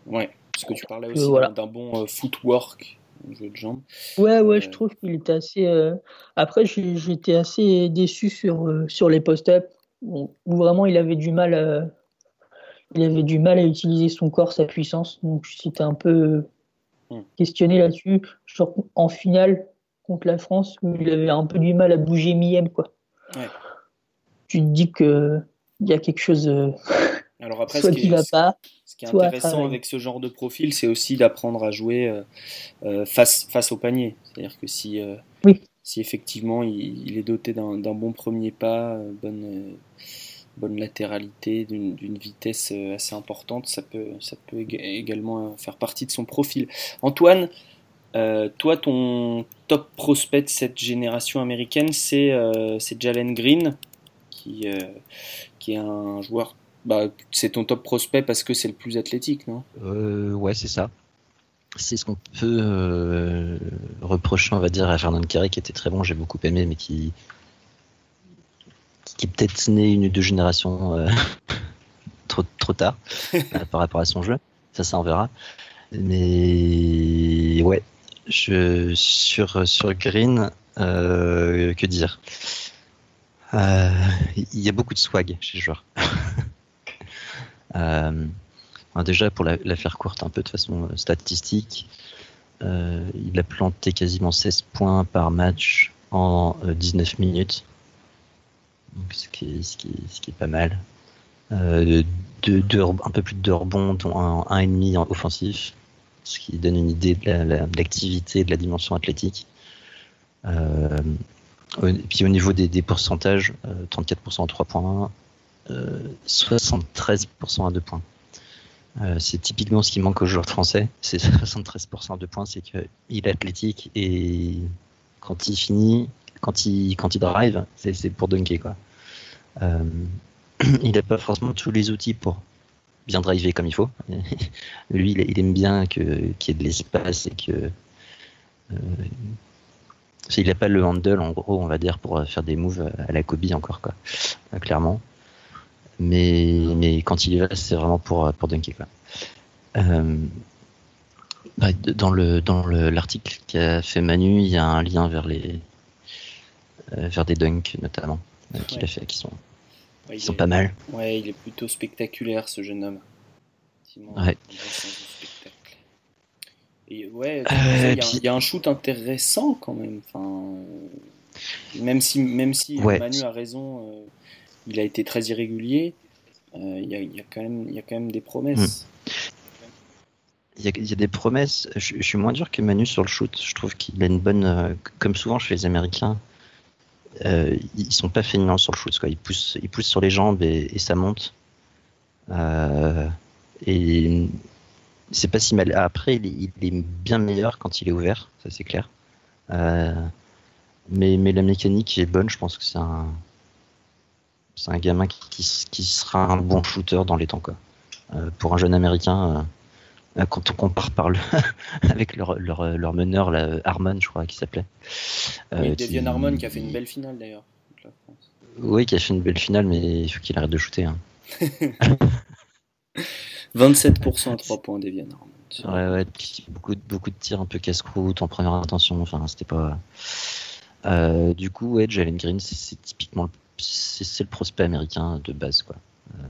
Ouais, parce que tu parlais aussi d'un bon euh, footwork, jeu de jambes. Ouais, ouais, je euh, trouve qu'il était assez. Euh, après, j'étais assez déçu sur, sur les post-up, où vraiment il avait du mal à, il avait du mal à utiliser son corps, sa puissance. Donc j'étais un peu hmm. questionné là-dessus. En finale, contre la France où il avait un peu du mal à bouger Miem quoi. Tu te dis que il y a quelque chose euh, Alors après, soit qui, va pas. Ce qui est intéressant avec ce genre de profil, c'est aussi d'apprendre à jouer euh, euh, face face au panier. C'est-à-dire que si si effectivement il, est doté d'un bon premier pas, bonne bonne latéralité, d'une vitesse assez importante, ça peut, ça peut également faire partie de son profil. Antoine, euh, toi, ton top prospect de cette génération américaine, c'est euh, Jalen Green, qui, euh, qui est un joueur. Bah, c'est ton top prospect parce que c'est le plus athlétique, non? Ouais, c'est ça. C'est ce qu'on peut reprocher, on va dire, à Fernand Carré, qui était très bon, j'ai beaucoup aimé, mais qui, qui est peut-être né une ou deux générations trop, trop tard par rapport à son jeu. Ça, ça, on verra. Mais ouais, sur, Green, euh, que dire? Euh, Il y a beaucoup de swag chez le joueur. euh, déjà, pour la, faire courte un peu de façon statistique, il a planté quasiment 16 points par match en 19 minutes. Ce, qui est, pas mal. Un peu plus de deux rebonds, dont un, un et demi en offensif ce qui donne une idée de l'activité, de la dimension athlétique. Euh, et puis au niveau des, pourcentages, 34% en 3 points, 73% à 2 points. Euh, c'est typiquement ce qui manque aux joueurs français. C'est 73% de points, c'est qu'il est athlétique et quand il finit, quand il, quand il drive, c'est pour dunker. Quoi. Euh, il n'a pas forcément tous les outils pour bien driver comme il faut. Lui, il, aime bien qu'il y ait de l'espace et que. Euh, il n'a pas le handle, en gros, on va dire, pour faire des moves à la Kobe encore, quoi. clairement mais, mais quand il y va, c'est vraiment pour, pour dunker. Quoi. Euh, dans le dans l'article qu'a fait Manu, il y a un lien vers les euh, vers des dunks notamment euh, qu'il a fait, qui sont qui sont pas mal. Ouais, il est plutôt spectaculaire ce jeune homme. Ouais. Et ouais, il y, a un shoot intéressant quand même. Enfin, même si même si Manu a raison il a été très irrégulier. Euh, il y, a, quand même, y a quand même des promesses. Hmm. Il y, a, des promesses. Je, suis moins dur que Manu sur le shoot. Je trouve qu'il a une bonne. Euh, comme souvent chez les Américains, euh, ils sont pas feignants sur le shoot. Quoi. Ils, poussent, ils poussent sur les jambes et, ça monte. et c'est pas si mal. Après, il est, bien meilleur quand il est ouvert, ça c'est clair. mais, mais la mécanique est bonne. Je pense que c'est un gamin qui, qui, sera un bon shooter dans les temps. Quoi. Euh, pour un jeune américain, euh, euh, quand on compare par le avec leur, leur, leur, meneur, là, Harmon, je crois, qu'il s'appelait. Oui, Devian Harmon qui a fait une belle finale d'ailleurs. Oui, qui a fait une belle finale, mais il faut qu'il arrête de shooter. Hein. 27% à 3 points, Devian Harmon. Ouais, ouais, beaucoup, beaucoup de tirs un peu casse-croûte en première intention. Enfin, c'était pas. Euh, du coup, ouais, Jalen Green, c'est typiquement le c'est le prospect américain de base. Quoi. Euh,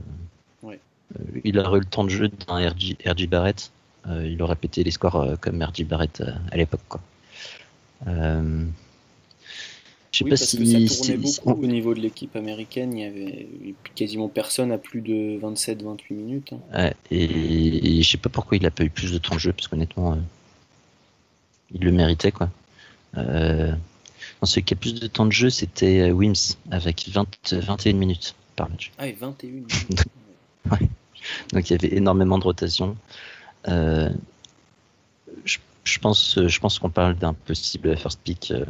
euh, il aurait eu le temps de jeu d'un RG, Barrett. Euh, il aurait pété les scores comme RG Barrett à l'époque. Quoi. Je sais pas si, que ça tournait beaucoup au niveau de l'équipe américaine. Il y avait quasiment personne à plus de 27-28 minutes. Hein. et, je sais pas pourquoi il a pas eu plus de temps de jeu, parce qu'honnêtement, il le méritait. quoi. Celui qui a plus de temps de jeu, c'était euh, Wims, avec 20, 21 minutes par match. Ah, et 21 minutes ouais. Donc il y avait énormément de rotation. Euh, je, pense, je pense qu'on parle d'un possible first pick, euh,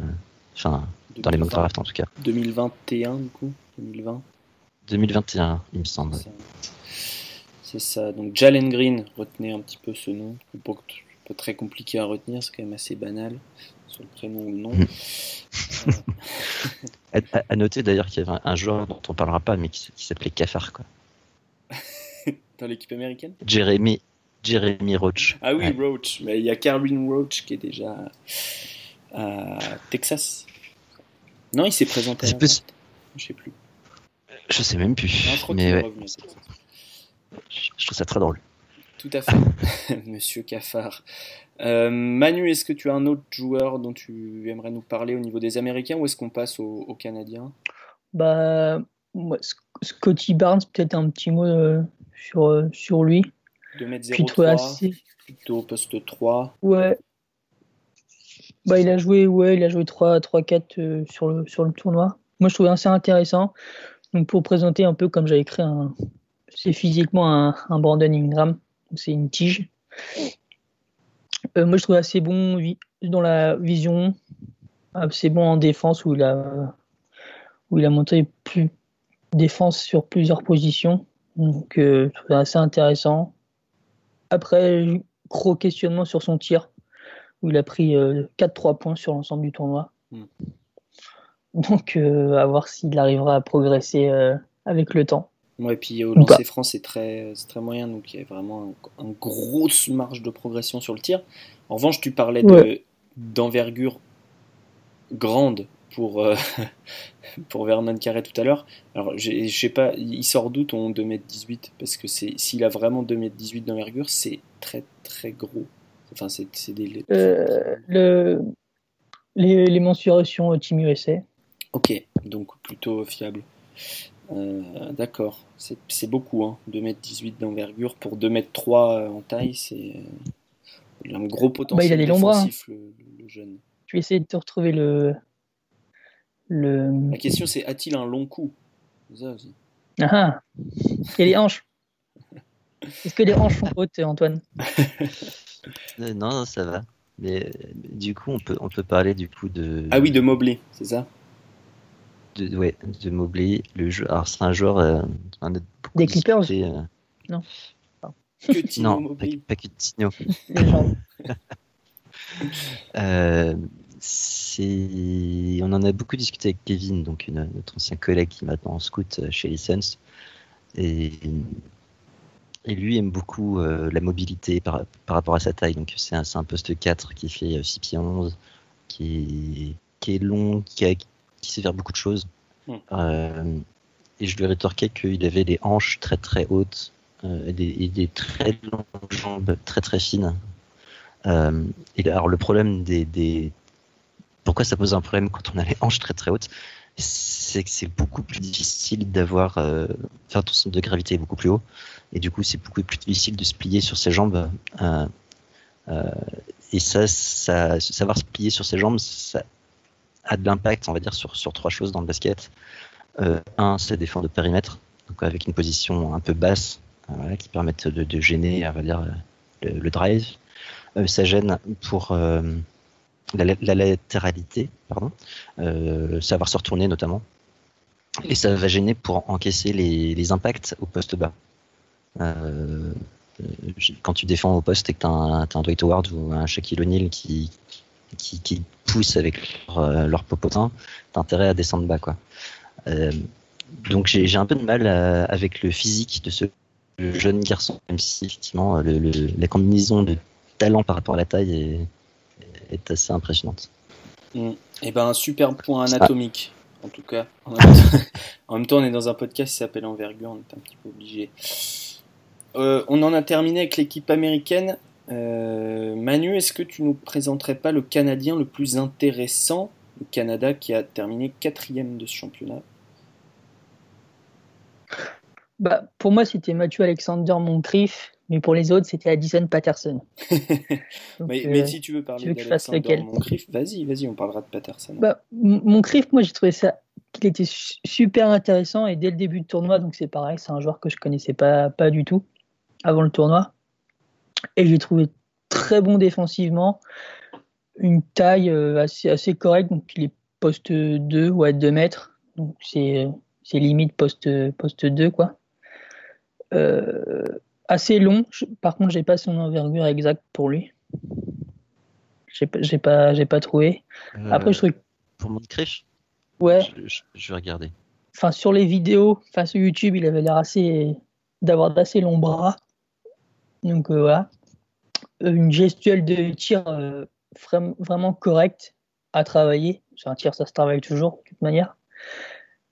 enfin, dans les mock draft en tout cas. 2021 du coup 2020 2021, il me semble. C'est ça. Donc Jalen Green, retenez un petit peu ce nom. Pas, pas très compliqué à retenir, c'est quand même assez banal sur le prénom ou le nom. à, noter d'ailleurs qu'il y avait un, joueur dont on parlera pas, mais qui, s'appelait Cafard. Quoi. Dans l'équipe américaine? Jeremy, Jeremy Roach. Ah oui, Roach. Mais il y a Carwin Roach qui est déjà à Texas. Non, il s'est présenté à Je sais plus. Je sais même plus. je mais je trouve ça très drôle. Tout à fait, Monsieur Cafard. Euh, Manu, est-ce que tu as un autre joueur dont tu aimerais nous parler au niveau des Américains ou est-ce qu'on passe aux, Canadiens? Bah, Scotty Barnes, peut-être un petit mot euh, sur, euh, sur lui. 2m03, plutôt poste 3. Ouais. Bah, il a joué, ouais, il a joué 3, 3 4 sur, le, sur le tournoi. Moi, je trouvais assez intéressant. Donc, pour présenter un peu comme j'avais écrit, c'est physiquement un, un Brandon Ingram. C'est une tige. Euh, moi, je trouve assez bon dans la vision, assez bon en défense où il a, où il a montré plus défense sur plusieurs positions. Donc, euh, assez intéressant. Après, gros questionnement sur son tir, où il a pris 4-3 euh, points sur l'ensemble du tournoi. Hmm. Donc, à voir s'il arrivera à progresser avec le temps. Ouais, et puis au lancer franc, c'est très, très moyen, donc il y a vraiment une grosse marge de progression sur le tir. En revanche, tu parlais de, d'envergure grande pour, euh, pour Vernon Carré tout à l'heure. Alors, je sais pas, il sort d'où ton 2m18 Parce que s'il a vraiment 2m18 d'envergure, c'est très très gros. Enfin, c'est, des. Euh, le, les, les mensurations Team USA. Ok, donc plutôt fiable. Euh, d'accord, c'est beaucoup, hein. 2m18 d'envergure pour 2m3 euh, en taille, c'est euh, un gros potentiel bah, il a des défensif, hein. le, jeune. Je vais essayer de te retrouver le. Le... La question c'est a-t-il un long cou? Ça aussi. Ah, ah. Et les hanches? Est-ce que les hanches sont hautes, Antoine? Euh, Non, ça va. Mais euh, du coup, on peut, on peut parler du coup de. Ah oui, de Mobley, c'est ça? De, ouais, de Mobley. Le jeu, alors c'est un joueur. euh, beaucoup Des Clippers discuté, euh, Que Tino Non, pas, Mobley. pas que Tino. Euh, c'est, on en a beaucoup discuté avec Kevin, donc une- notre ancien collègue qui est maintenant scout euh, chez License. Et, et lui aime beaucoup euh, la mobilité par, par rapport à sa taille. Donc c'est un, un poste 4 qui fait euh, 6 pieds 11, qui est, qui est long, qui, a- qui sait faire beaucoup de choses. Mm. Euh, et je lui ai rétorqué qu'il avait des hanches très très hautes euh, et, des, et des très longues jambes très très fines. Euh, et alors le problème des, des... Pourquoi ça pose un problème quand on a les hanches très très hautes C'est que c'est beaucoup plus difficile d'avoir... Euh... Enfin, ton centre de gravité est beaucoup plus haut. Et du coup, c'est beaucoup plus difficile de se plier sur ses jambes. Euh, euh, et ça, ça, savoir se plier sur ses jambes, ça a de l'impact, on va dire, sur, sur trois choses dans le basket. Euh, un, c'est défendre de périmètre, donc avec une position un peu basse, qui permettent de, gêner, on va dire, le, drive. Ça gêne pour la, la latéralité, pardon, euh, savoir se retourner notamment. Et ça va gêner pour encaisser les, impacts au poste bas. Euh, euh, quand tu défends au poste et que tu as, un Dwight Howard ou un Shaquille O'Neal qui, qui, qui poussent avec leur, leur popotin, t'as intérêt à descendre bas. Quoi. Donc j'ai un peu de mal avec le physique de ce jeune garçon, même si effectivement la combinaison de talent par rapport à la taille est, assez impressionnante. Eh ben, un super point anatomique, en tout cas. En même, temps, en même temps, on est dans un podcast qui s'appelle Envergure, on est un petit peu obligé. Euh, on en a terminé avec l'équipe américaine. Euh, Manu, est-ce que tu nous présenterais pas le Canadien le plus intéressant? Le Canada qui a terminé quatrième de ce championnat. Bah, pour moi, c'était Mathieu Alexander Moncrief, mais pour les autres, c'était Addison Patterson. Donc, mais, euh, mais si tu veux parler lequel? Moncrief, vas-y, vas-y, on parlera de Patterson. Bah, Moncrief, moi, j'ai trouvé ça qu'il était su- super intéressant et dès le début du tournoi, donc c'est pareil, c'est un joueur que je connaissais pas, pas du tout avant le tournoi. Et j'ai trouvé très bon défensivement, une taille euh, assez, assez correcte, donc il est poste 2 ou à 2 mètres, donc c'est c'est limite poste, poste 2 quoi. Euh, assez long, Je- par contre j'ai pas son envergure exacte pour lui. J'ai pas, j'ai pas, trouvé. Après je trouve Pour Moncrief, ouais, je, je- je vais regarder. enfin sur les vidéos, enfin sur YouTube, il avait l'air assez d'avoir d'assez longs bras. Donc euh, voilà, Euh, une gestuelle de tir euh, vra- vraiment correcte à travailler. C'est un tir, ça se travaille toujours de toute manière.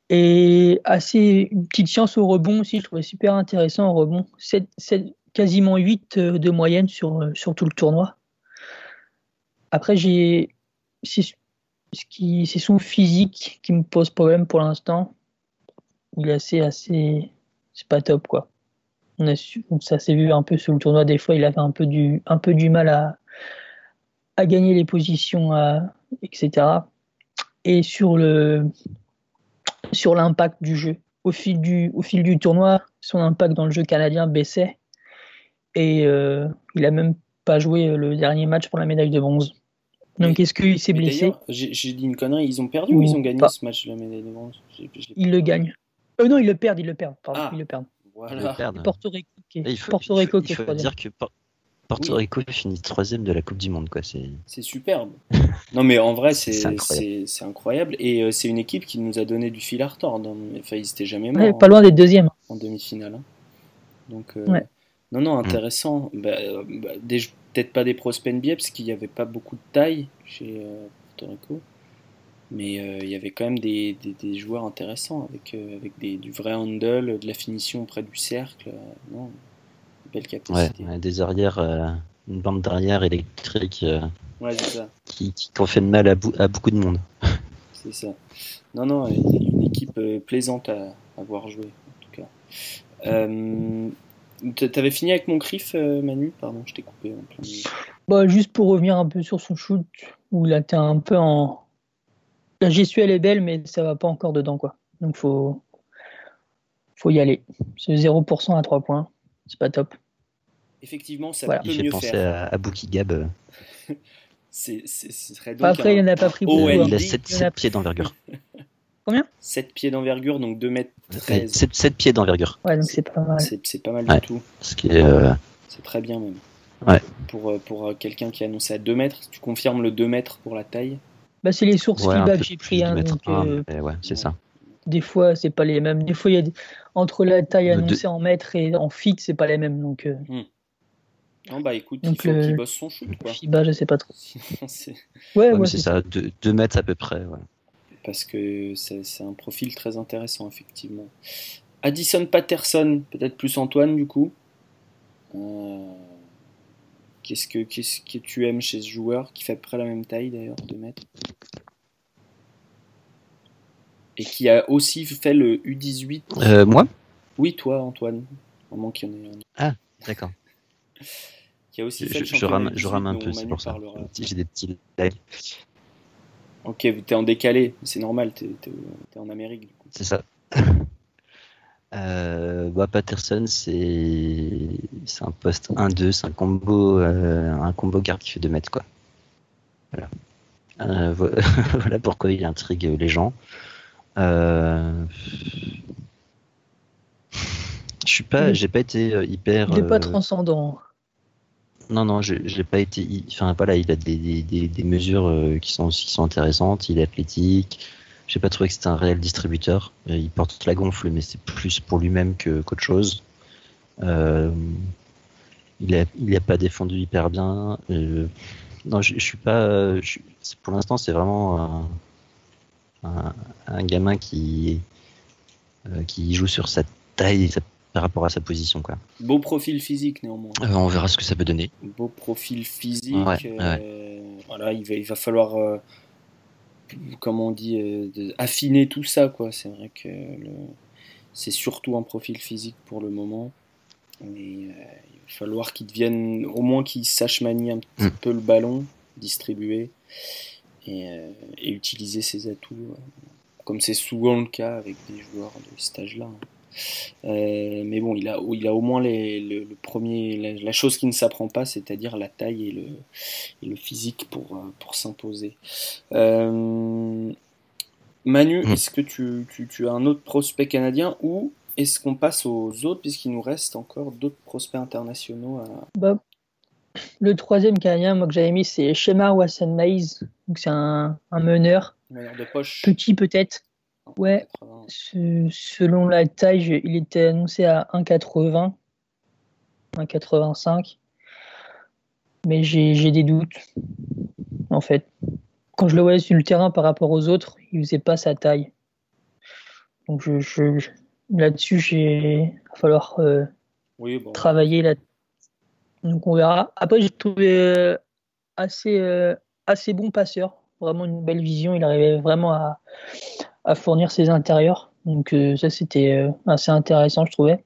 Et assez une petite chance au rebond aussi, je trouvais super intéressant au rebond. Sept- sept- quasiment 8 de moyenne sur, euh, sur tout le tournoi. Après, j'ai c'est son physique qui me pose problème pour l'instant. Il est assez assez c'est pas top quoi. Ça s'est vu un peu sur le tournoi des fois, il avait un peu du un peu du mal à à gagner les positions etc. Et sur le sur l'impact du jeu au fil du au fil du tournoi, son impact dans le jeu canadien baissait et euh, il a même pas joué le dernier match pour la médaille de bronze. Donc est-ce qu'il s'est blessé J'ai dit une connerie, ils ont perdu ou Ou ils ont gagné pas. ce match de la médaille de bronze? J'ai- j'ai- Il le gagne. Euh, non, ils le perdent, ils le perdent. Pardon, Ah. ils le perdent. Ils Voilà. perdent. Porto Rico Et il faut, Porto il Rico faut- qui est il faut dire que Porto Oui. Rico finit troisième de la Coupe du Monde. Quoi. C'est... C'est superbe. Non, mais en vrai, c'est incroyable. Et euh, c'est une équipe qui nous a donné du fil à retordre. hein. Enfin, ils étaient jamais morts Ouais, hein, pas loin des deuxièmes. en demi-finale. hein. Donc, euh, Ouais. non, non, intéressant. Bah, euh, bah, des- Peut-être pas des prospects NBA, parce qu'il n'y avait pas beaucoup de taille chez euh, Porto Rico. Mais euh, il y avait quand même des, des- des joueurs intéressants, avec, euh, avec des, du vrai handle, de la finition près du cercle. euh, non, belle Ouais, capacité. ouais, des arrières, euh, une bande d'arrière électrique euh, Ouais, c'est ça. qui, qui, qui en fait de mal à, bou- à beaucoup de monde. C'est ça. Non, non, une une équipe euh, plaisante à, à voir jouer, en tout cas. Euh, T'avais fini avec mon euh, Manu? Pardon, je t'ai coupé en plein. Bah, juste pour revenir un peu sur son shoot, où là, t'es un peu en. La gestuelle est belle, mais ça va pas encore dedans, quoi. Donc, faut, faut y aller. C'est 0% à 3 points. C'est pas top. Effectivement, ça Voilà. peut Il fait mieux faire. à, à Bookie Gab. C'est, c'est- ce serait donc Après, il un n'y en a pas pris Oh, beaucoup. hein. il a dit 7, Il y en a- pieds d'envergure. 7 pieds d'envergure, donc 2 mètres 13. 7, pieds d'envergure. Ouais, donc c'est pas mal. C'est, c'est pas mal Ouais. du tout. Ce qui est. euh, C'est très bien même. Ouais. Pour, euh, pour euh, quelqu'un qui a annoncé à 2 mètres, tu confirmes le 2 mètres pour la taille? Bah, c'est les sources ouais, que j'ai pris. hein, mètre donc, euh, ouais, c'est ça. Des fois, c'est pas les mêmes. Des fois, il y a des- entre la taille Le annoncée en mètres et en feet, c'est pas les mêmes. Donc, euh, Non, bah écoute, Donc, il faut qu'il bosse son shoot, quoi. FIBA, je sais pas trop. Ouais, Ouais, c'est ça, 2 mètres à peu près. ouais. Parce que c'est, c'est un profil très intéressant, effectivement. Addison Patterson, peut-être plus Antoine, du coup. Euh, Qu'est-ce que, qu'est-ce que tu aimes chez ce joueur, qui fait à peu près la même taille d'ailleurs, 2 mètres? Et qui a aussi fait le U18. Euh, moi? Oui, toi, Antoine. Vraiment qu'il y en ait un. D'accord. Qui a aussi Je, fait le je- championnat rame, je rame un U18 peu, c'est pour ça. J'ai des petits lags. Ok, t'es en décalé, c'est normal, t'es, t'es en Amérique. C'est ça. Euh, bah, Patterson, c'est un poste 1-2, c'est un combo, euh, un combo garde qui fait 2 mètres. Quoi. Voilà. Euh, vo- voilà pourquoi il intrigue les gens. Euh, Je suis pas, j'ai pas été euh, hyper. il est pas euh, transcendant. Non, non, je n'ai pas été. Enfin, voilà, il a des, des, des, des mesures euh, qui sont, qui sont intéressantes. Il est athlétique. J'ai pas trouvé que c'était un réel distributeur. Il porte la gonfle, mais c'est plus pour lui-même que qu'autre chose. Euh, il a, il a pas défendu hyper bien. Euh, non, je, je suis pas. je pour l'instant, c'est vraiment un, gamin qui euh, qui joue sur sa taille sa- par rapport à sa position, quoi. Beau profil physique néanmoins. Euh, on verra ce que ça peut donner. Beau profil physique. Ouais, euh, Voilà, il va, il va falloir, comment on dit, de- affiner tout ça, quoi. C'est vrai que c'est surtout un profil physique pour le moment. Mais il va falloir qu'il devienne, au moins qu'il sache manier un petit Mm. peu le ballon, distribuer et, euh, et utiliser ses atouts, euh, comme c'est souvent le cas avec des joueurs de cet âge-là. Euh, mais bon, il a, il a au moins les, le, le premier, la, la chose qui ne s'apprend pas, c'est-à-dire la taille et le, et le physique pour, pour s'imposer. Euh, Manu, Mm. est-ce que tu, tu, tu as un autre prospect canadien ou est-ce qu'on passe aux autres puisqu'il nous reste encore d'autres prospects internationaux à... Bah, le troisième canadien, moi que j'avais mis, c'est Shema Wasson Mays. Donc c'est un, un meneur, manière de poche petit peut-être. Ouais. 80. Se- selon la taille, je- il était annoncé à 1,80, 1,85. Mais j'ai des doutes, en fait. Quand je le voyais sur le terrain par rapport aux autres, il faisait pas sa taille. Donc je, je- je- là-dessus, il va falloir euh, Oui, bon. travailler là. Donc on verra. Après, j'ai trouvé euh, assez, euh, assez bon passeur. Vraiment une belle vision. Il arrivait vraiment à, fournir ses intérieurs. Donc euh, ça, c'était assez intéressant, je trouvais.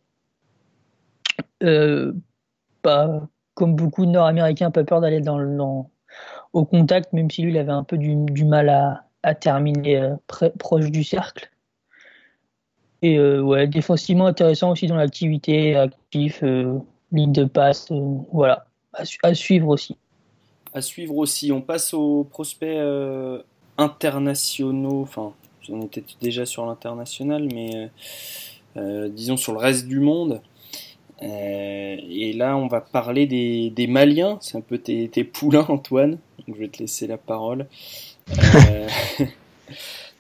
Bah, comme beaucoup de Nord-Américains, pas peur d'aller dans, au contact, même si lui, il avait un peu du, mal à, terminer proche du cercle. Et ouais, défensivement intéressant aussi dans l'activité, actif, ligne de passe, euh, voilà, à, su- à suivre aussi. À suivre aussi, on passe aux prospects euh, internationaux, enfin, on était déjà sur l'international, mais euh, euh, disons sur le reste du monde. Euh, et là, on va parler des, des Maliens, c'est un peu tes, tes poulains, Antoine, donc je vais te laisser la parole. Euh,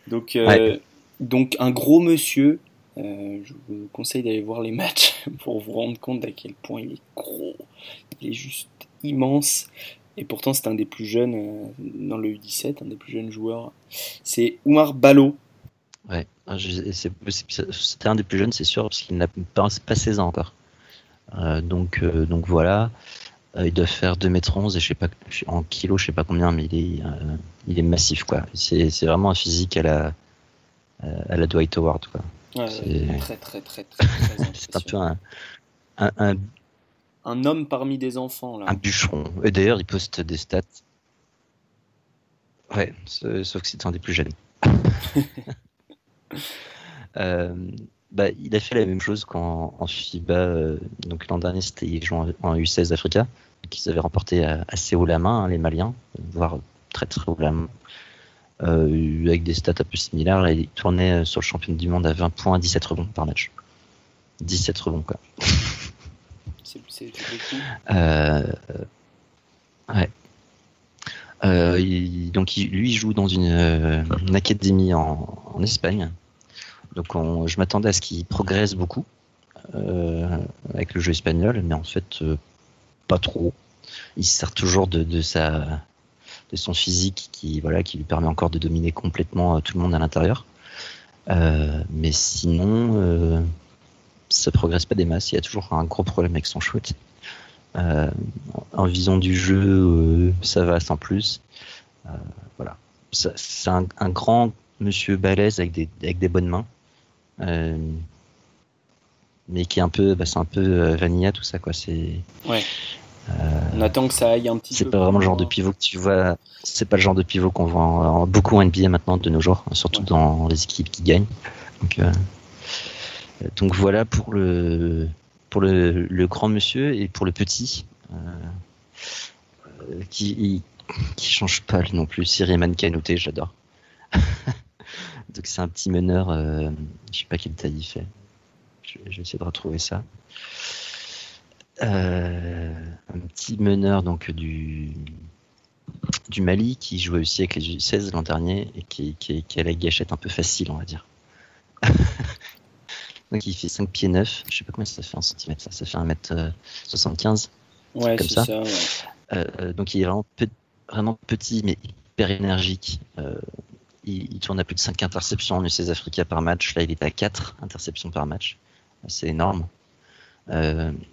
donc, euh, Ouais. donc, un gros monsieur, euh, je vous conseille d'aller voir les matchs pour vous rendre compte à quel point il est gros, il est juste immense. Et pourtant, c'est un des plus jeunes euh, dans le U17, un des plus jeunes joueurs. C'est Oumar Balo. Ouais, Ah, c'était un des plus jeunes, c'est sûr, parce qu'il n'a pas, pas 16 ans encore. Euh, donc, donc voilà, il doit faire 2m11 et je sais pas, en kilos, je sais pas combien, mais il est, il est massif, quoi. C'est vraiment un physique à la, à la Dwight Howard, quoi. Ouais, C'est- très, très, très, très, très C'est un peu un, un, homme parmi des enfants, là. un bûcheron. Et d'ailleurs, il poste des stats. Ouais, sauf que c'est un des plus jeunes. Euh, bah, il a fait la même chose qu'en en FIBA. donc l'an dernier, c'était ils jouaient en, U16 Africa, qu'ils avaient remporté assez haut la main, hein, les Maliens, voire très très haut la main. Avec des stats un peu similaires, il tournait sur le championnat du monde à 20 points, 17 rebonds par match. 17 rebonds, quoi. C'est euh, ouais. Euh, donc lui, il joue dans une, euh, académie en, Espagne. Donc je m'attendais à ce qu'il progresse beaucoup avec le jeu espagnol, mais en fait pas trop. Il sert toujours de, sa de son physique qui voilà qui lui permet encore de dominer complètement tout le monde à l'intérieur. mais sinon, ça progresse pas des masses. Il y a toujours un gros problème avec son shoot. Euh, en vision du jeu, euh, ça va sans plus. Euh, voilà. C'est un, grand monsieur balèze avec des, avec des bonnes mains. mais qui est un peu, bah, c'est un peu vanilla tout ça quoi. C'est. On attend que ça aille un petit peu. C'est pas vraiment le genre de pivot que tu vois. C'est pas le genre de pivot qu'on voit en, beaucoup en NBA maintenant de nos jours, surtout dans les équipes qui gagnent. Donc, donc voilà pour le pour le, grand monsieur et pour le petit euh, euh, qui qui change pas non plus. Siriman Kanouté, j'adore. donc c'est un petit meneur, euh, je sais pas quelle taille il fait. Je, vais essayer de retrouver ça. Un petit meneur donc du du Mali qui jouait aussi avec les 16 l'an dernier et qui, qui, qui a la gâchette un peu facile, on va dire. Donc il fait 5 pieds 9. Je sais pas combien ça fait en centimètres. Ça, ça fait 1m75. Euh, ouais, comme ça. Euh, euh, donc il est vraiment, vraiment petit, mais hyper énergique. il, tourne à plus de 5 interceptions en UCS Africa par match. Là, il est à 4 interceptions par match. C'est énorme.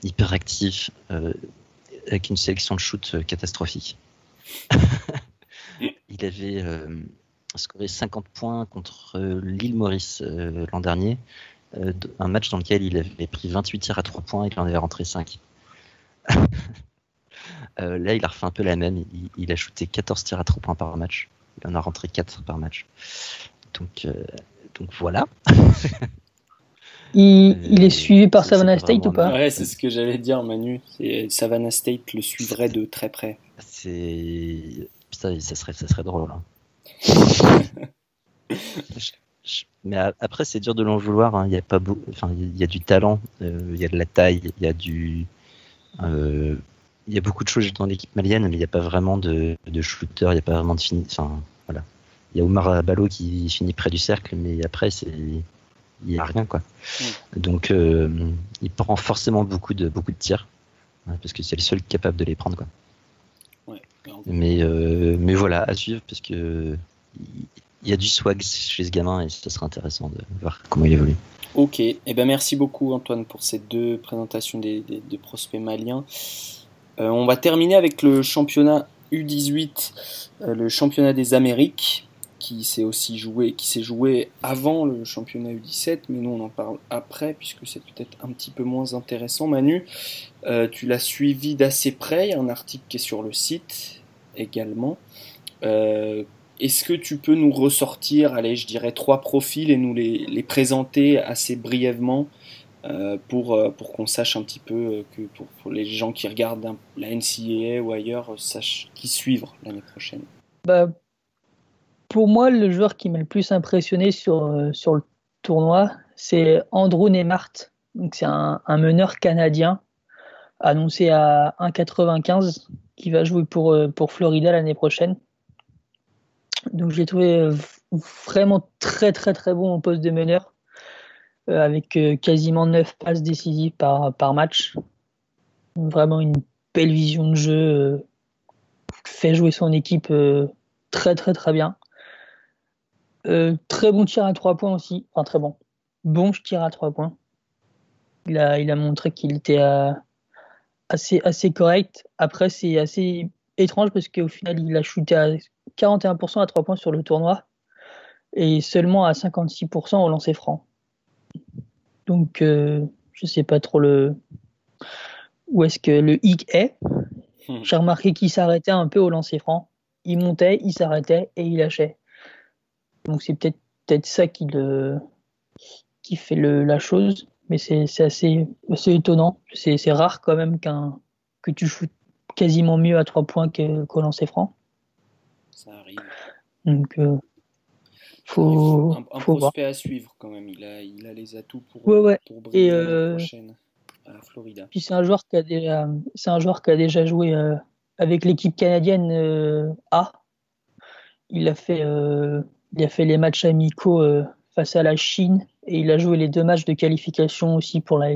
Hyper actif, avec une sélection de shoot catastrophique. il avait scoré 50 points contre l'île Maurice l'an dernier. Euh, un match dans lequel il avait pris 28 tirs à 3 points et qu'il en avait rentré 5. Euh, là, il a refait un peu la même. Il, a shooté 14 tirs à 3 points par match. Il en a rentré 4 par match. Donc, euh, donc voilà. il, est suivi par Savannah State ou pas Ouais, c'est ce que j'allais dire, Manu. Savannah State le suivrait de très près. C'est. ça serait, ça serait drôle. Hein. Mais après, c'est dur de l'en vouloir. Hein. Il y a pas enfin, il y a du talent, euh, il y a de la taille, il y a du, euh, il y a beaucoup de choses dans l'équipe malienne, mais il n'y a pas vraiment de, de shooter, il n'y a pas vraiment de fini. Enfin, voilà. Il y a Omar Balo qui finit près du cercle, mais après, c'est, il n'y a rien, quoi. Donc, euh, il prend forcément beaucoup de, beaucoup de tirs, hein, parce que c'est le seul capable de les prendre, quoi. mais, mais voilà, à suivre, parce que il y a du swag chez ce gamin et ce sera intéressant de voir comment il évolue. Ok, et eh ben merci beaucoup Antoine pour ces deux présentations des, prospects maliens. Euh, on va terminer avec le championnat U18, euh, le championnat des Amériques, qui s'est aussi joué, qui s'est joué avant le championnat U17, mais nous on en parle après puisque c'est peut-être un petit peu moins intéressant. Manu, euh, tu l'as suivi d'assez près, il y a un article qui est sur le site également. Est-ce que tu peux nous ressortir, allez, je dirais trois profils et nous les, présenter assez brièvement euh, pour, euh, pour qu'on sache un petit peu euh, que pour, les gens qui regardent la NCAA ou ailleurs sachent qui suivre l'année prochaine? Bah, Pour moi, le joueur qui m'a le plus impressionné sur, sur le tournoi, c'est Andrew Neymart. C'est un, un, meneur canadien annoncé à 1,95 qui va jouer pour, pour Florida l'année prochaine. Donc j'ai trouvé euh, vraiment très très très bon au poste de meneur, euh, avec euh, quasiment 9 passes décisives par, par match. Vraiment une belle vision de jeu, fait jouer son équipe très très très bien. Très bon tir à 3 points aussi, enfin très bon. Bon tir à 3 points. Il a, il a montré qu'il était assez, assez correct. Après, c'est assez étrange parce qu'au final, il a shooté à 41% à 3 points sur le tournoi et seulement à 56% au lancer franc. Donc, euh, je ne sais pas trop le où est-ce que le hic est. Hmm. J'ai remarqué qu'il s'arrêtait un peu au lancer franc. Il montait, il s'arrêtait et il lâchait. Donc, c'est peut-être peut ça qui le, qui fait le, la chose, mais c'est assez, assez étonnant. C'est rare quand même qu'un que tu shootes quasiment mieux à trois points qu'au lancer franc. Ça arrive. Donc, euh, faut, un, un faut prospect à suivre quand même. Il a, il a les atouts pour, Ouais, ouais. pour briller euh, prochaine à Florida. Puis c'est un joueur qui a déjà, c'est un joueur qui a déjà joué euh, avec l'équipe canadienne euh, A. Il a fait, euh, il a fait les matchs amicaux euh, face à la Chine et il a joué les deux matchs de qualification aussi pour la,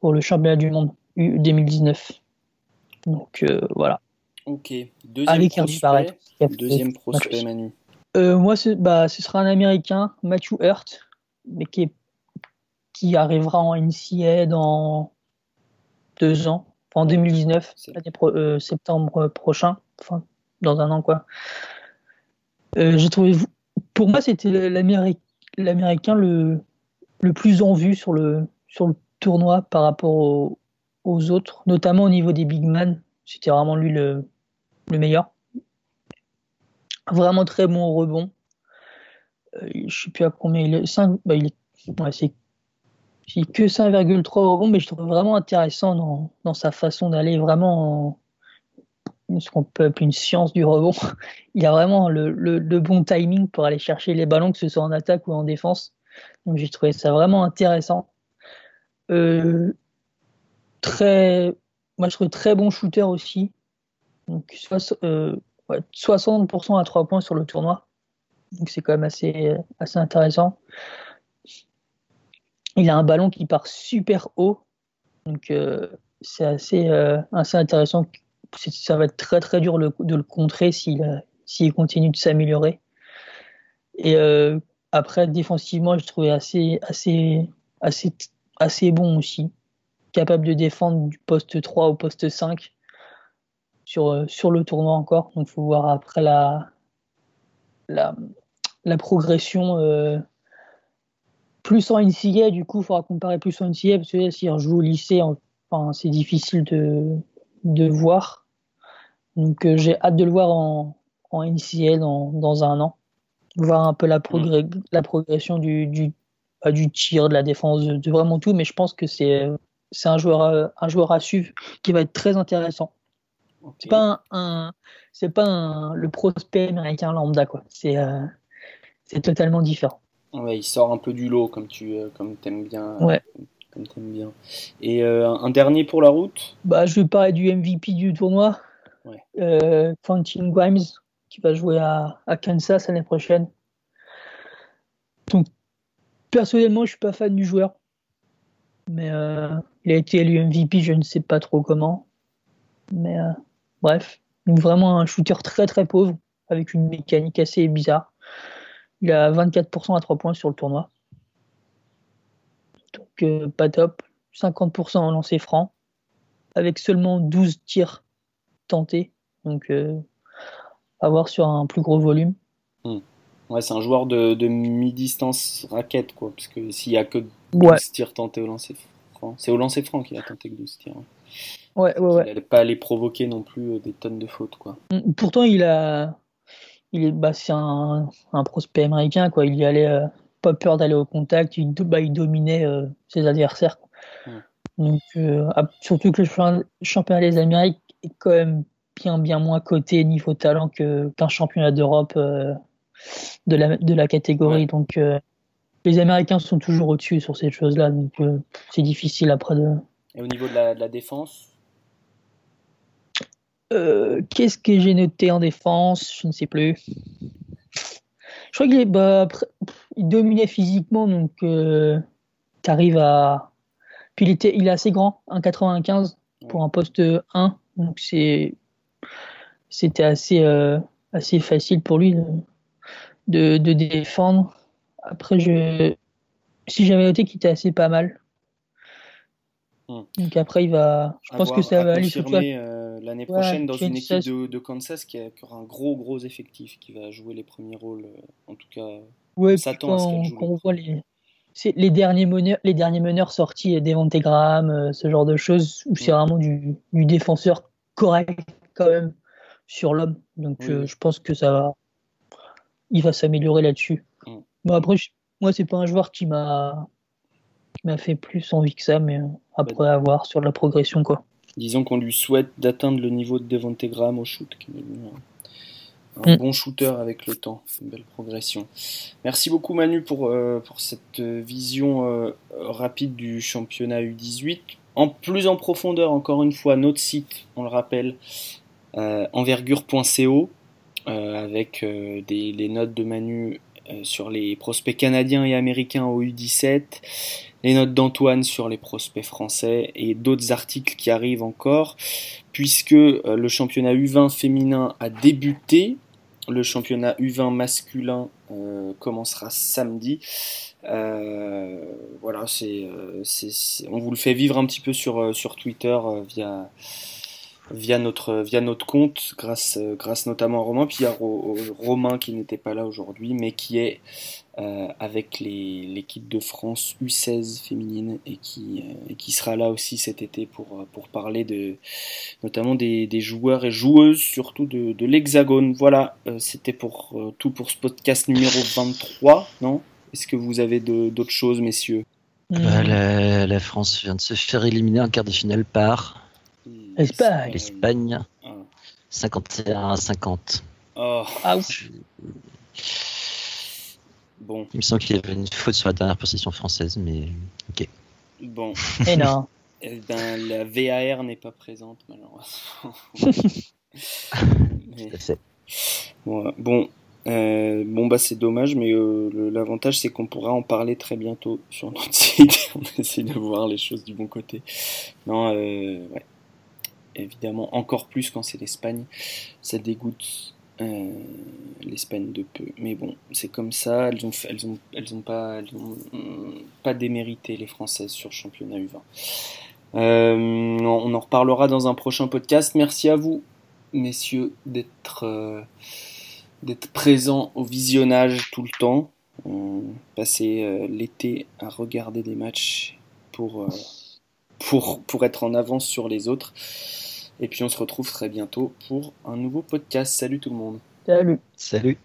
pour le championnat du monde U 2019. Donc euh, voilà. Ok. Deuxième Avec prospect. Deuxième prospect. Manu. Euh, moi, ce, bah, ce sera un Américain, Matthew Hurt, mais qui, est, qui arrivera en NCA dans deux ans, en 2019, C'est- l'année pro- euh, septembre prochain, enfin dans un an quoi. Euh, J'ai trouvé, pour moi, c'était l'Améri- l'Américain le, le plus en vue sur le, sur le tournoi par rapport aux, autres, notamment au niveau des big man. C'était vraiment lui le, le meilleur. Vraiment très bon au rebond. Euh, je sais plus à combien il est. 5, bah, il est, ouais, c'est que 5,3 au rebond, mais je trouve vraiment intéressant dans, dans sa façon d'aller vraiment en- ce qu'on peut appeler une science du rebond. Il a vraiment le, bon timing pour aller chercher les ballons, que ce soit en attaque ou en défense. Donc j'ai trouvé ça vraiment intéressant. Euh, très, moi je trouve très bon shooter aussi. Donc soix- euh, ouais, 60% à 3 points sur le tournoi. Donc c'est quand même assez, assez intéressant. Il a un ballon qui part super haut. Donc euh, c'est assez, assez intéressant. Ça va être très très dur le- de le contrer s'il euh, s'il continue de s'améliorer. Et euh, après, défensivement, je trouvais assez, assez, assez, assez bon aussi. Capable de défendre du poste 3 au poste 5 sur, euh, sur le tournoi encore. Donc, il faut voir après la, la, progression. plus en NCA, du coup, il faudra comparer plus en NCA parce que si on joue au lycée, enfin, c'est difficile de, de voir. Donc, euh, j'ai hâte de le voir en, en NCA dans, dans un an. Voir un peu la, la progression du, du, tir, de la défense, de, de vraiment tout. Mais je pense que c'est c'est un joueur, euh, un joueur à suivre qui va être très intéressant. Ok. C'est pas un, un- c'est pas un- le prospect américain lambda quoi. C'est euh, totalement différent. Ouais, il sort un peu du lot comme tu euh, comme aimes bien. Ouais. Comme t'aimes bien. Et euh, un dernier pour la route? Bah, je vais parler du MVP du tournoi, Ouais. euh, Quentin Grimes, qui va jouer à, Kansas l'année prochaine. Personnellement, je suis pas fan du joueur, mais euh, il a été élu MVP, je ne sais pas trop comment. Mais euh, bref, vraiment un shooter très très pauvre, avec une mécanique assez bizarre. Il a 24% à 3 points sur le tournoi. Donc, pas top. 50% en lancer franc avec seulement 12 tirs tentés. Donc, euh, à voir sur un plus gros volume. Ouais, c'est un joueur de, de mi-distance raquette, quoi. Parce que s'il y a que 12 Ouais, tirs tentés au lancer franc, c'est au lancer franc qu'il a tenté que 12 tirs. hein. ouais, ouais. Il ouais. n'allait pas aller provoquer non plus euh, des tonnes de fautes, quoi. Mm, Pourtant, il a. Il est, bah, c'est un, un prospect américain, quoi. Il y allait, euh, pas peur d'aller au contact. Il, bah, il dominait euh, ses adversaires. quoi. Ouais. Donc, euh, surtout que le championnat des Amériques est quand même bien, bien moins coté niveau talent que, qu'un championnat d'Europe euh, de, la, de la catégorie. Ouais. Donc, euh, les Américains sont toujours au-dessus sur ces choses-là. Donc, euh, c'est difficile après de, Et au niveau de la, de la défense, Qu'est-ce que j'ai noté en défense? Je ne sais plus. Je crois qu'il bah, il dominait physiquement, donc tu arrives à. Puis il, était, il est assez grand, 1,95 pour un poste 1, donc c'est c'était assez, euh, assez facile pour lui de, de, défendre. Après, je, si j'avais noté qu'il était assez pas mal. Hmm. Donc après, il va. Je à pense voir- que ça va aller euh, l'année Ouais, prochaine dans une équipe de, de Kansas qui, a- qui aura un gros, gros effectif, qui va jouer les premiers rôles, euh, en tout cas. Ouais, On s'attend à ce qu'elle joue on voit les, les derniers meneurs, les derniers meneurs sortis, Devante Graham, euh, ce genre de choses, où c'est Mm. vraiment du, du défenseur correct quand même sur l'homme. Donc Oui, euh, je pense que ça va, il va s'améliorer là-dessus. Mm. Bon après, je- moi, c'est pas un joueur qui m'a m'a fait plus envie que ça, mais après avoir sur la progression, quoi. Disons qu'on lui souhaite d'atteindre le niveau de Devante Graham au shoot, qui est un, mm. bon shooter avec le temps, une belle progression. Merci beaucoup Manu pour, euh, pour cette vision euh, rapide du championnat U18. En plus en profondeur, encore une fois, notre site, on le rappelle, euh, envergure.co, avec des, les notes de Manu sur les prospects canadiens et américains au U17, les notes d'Antoine sur les prospects français et d'autres articles qui arrivent encore, puisque euh, le championnat U20 féminin a débuté, le championnat U20 masculin euh, commencera samedi. Euh, voilà, c'est, on vous le fait vivre un petit peu sur, sur Twitter via via notre via notre compte grâce grâce notamment à Romain. Puis y a Romain qui n'était pas là aujourd'hui mais qui est euh, avec l'équipe de France U16 féminine et qui, euh, qui sera là aussi cet été pour, euh, pour parler de notamment des, des joueurs et joueuses, surtout de, de l'Hexagone. Voilà, c'était pour tout pour ce podcast numéro 23, non? Est-ce que vous avez d'autres choses, messieurs? La, la, France vient de se faire éliminer en quart de finale par Espagne. L'Espagne. 51 à 50. Oh. Ah, Bon. Il me semble qu'il y avait une faute sur la dernière possession française, mais ok. Bon. Et non. Eh ben, la VAR n'est pas présente, malheureusement. Bon, bon, euh, bon, bah c'est dommage, mais euh, l'avantage c'est qu'on pourra en parler très bientôt sur notre site. On essaie de voir les choses du bon côté. Non, euh, ouais. Évidemment, encore plus quand c'est l'Espagne, ça dégoûte euh, L'Espagne de peu. Mais bon, c'est comme ça. Elles ont, pas, démérité les Françaises sur le championnat U20. Euh, on en reparlera dans un prochain podcast. Merci à vous, messieurs, d'être euh, présents au visionnage tout le temps. passer l'été à regarder des matchs pour, pour, pour être en avance sur les autres. Et puis on se retrouve très bientôt pour un nouveau podcast. Salut tout le monde. Salut. Salut.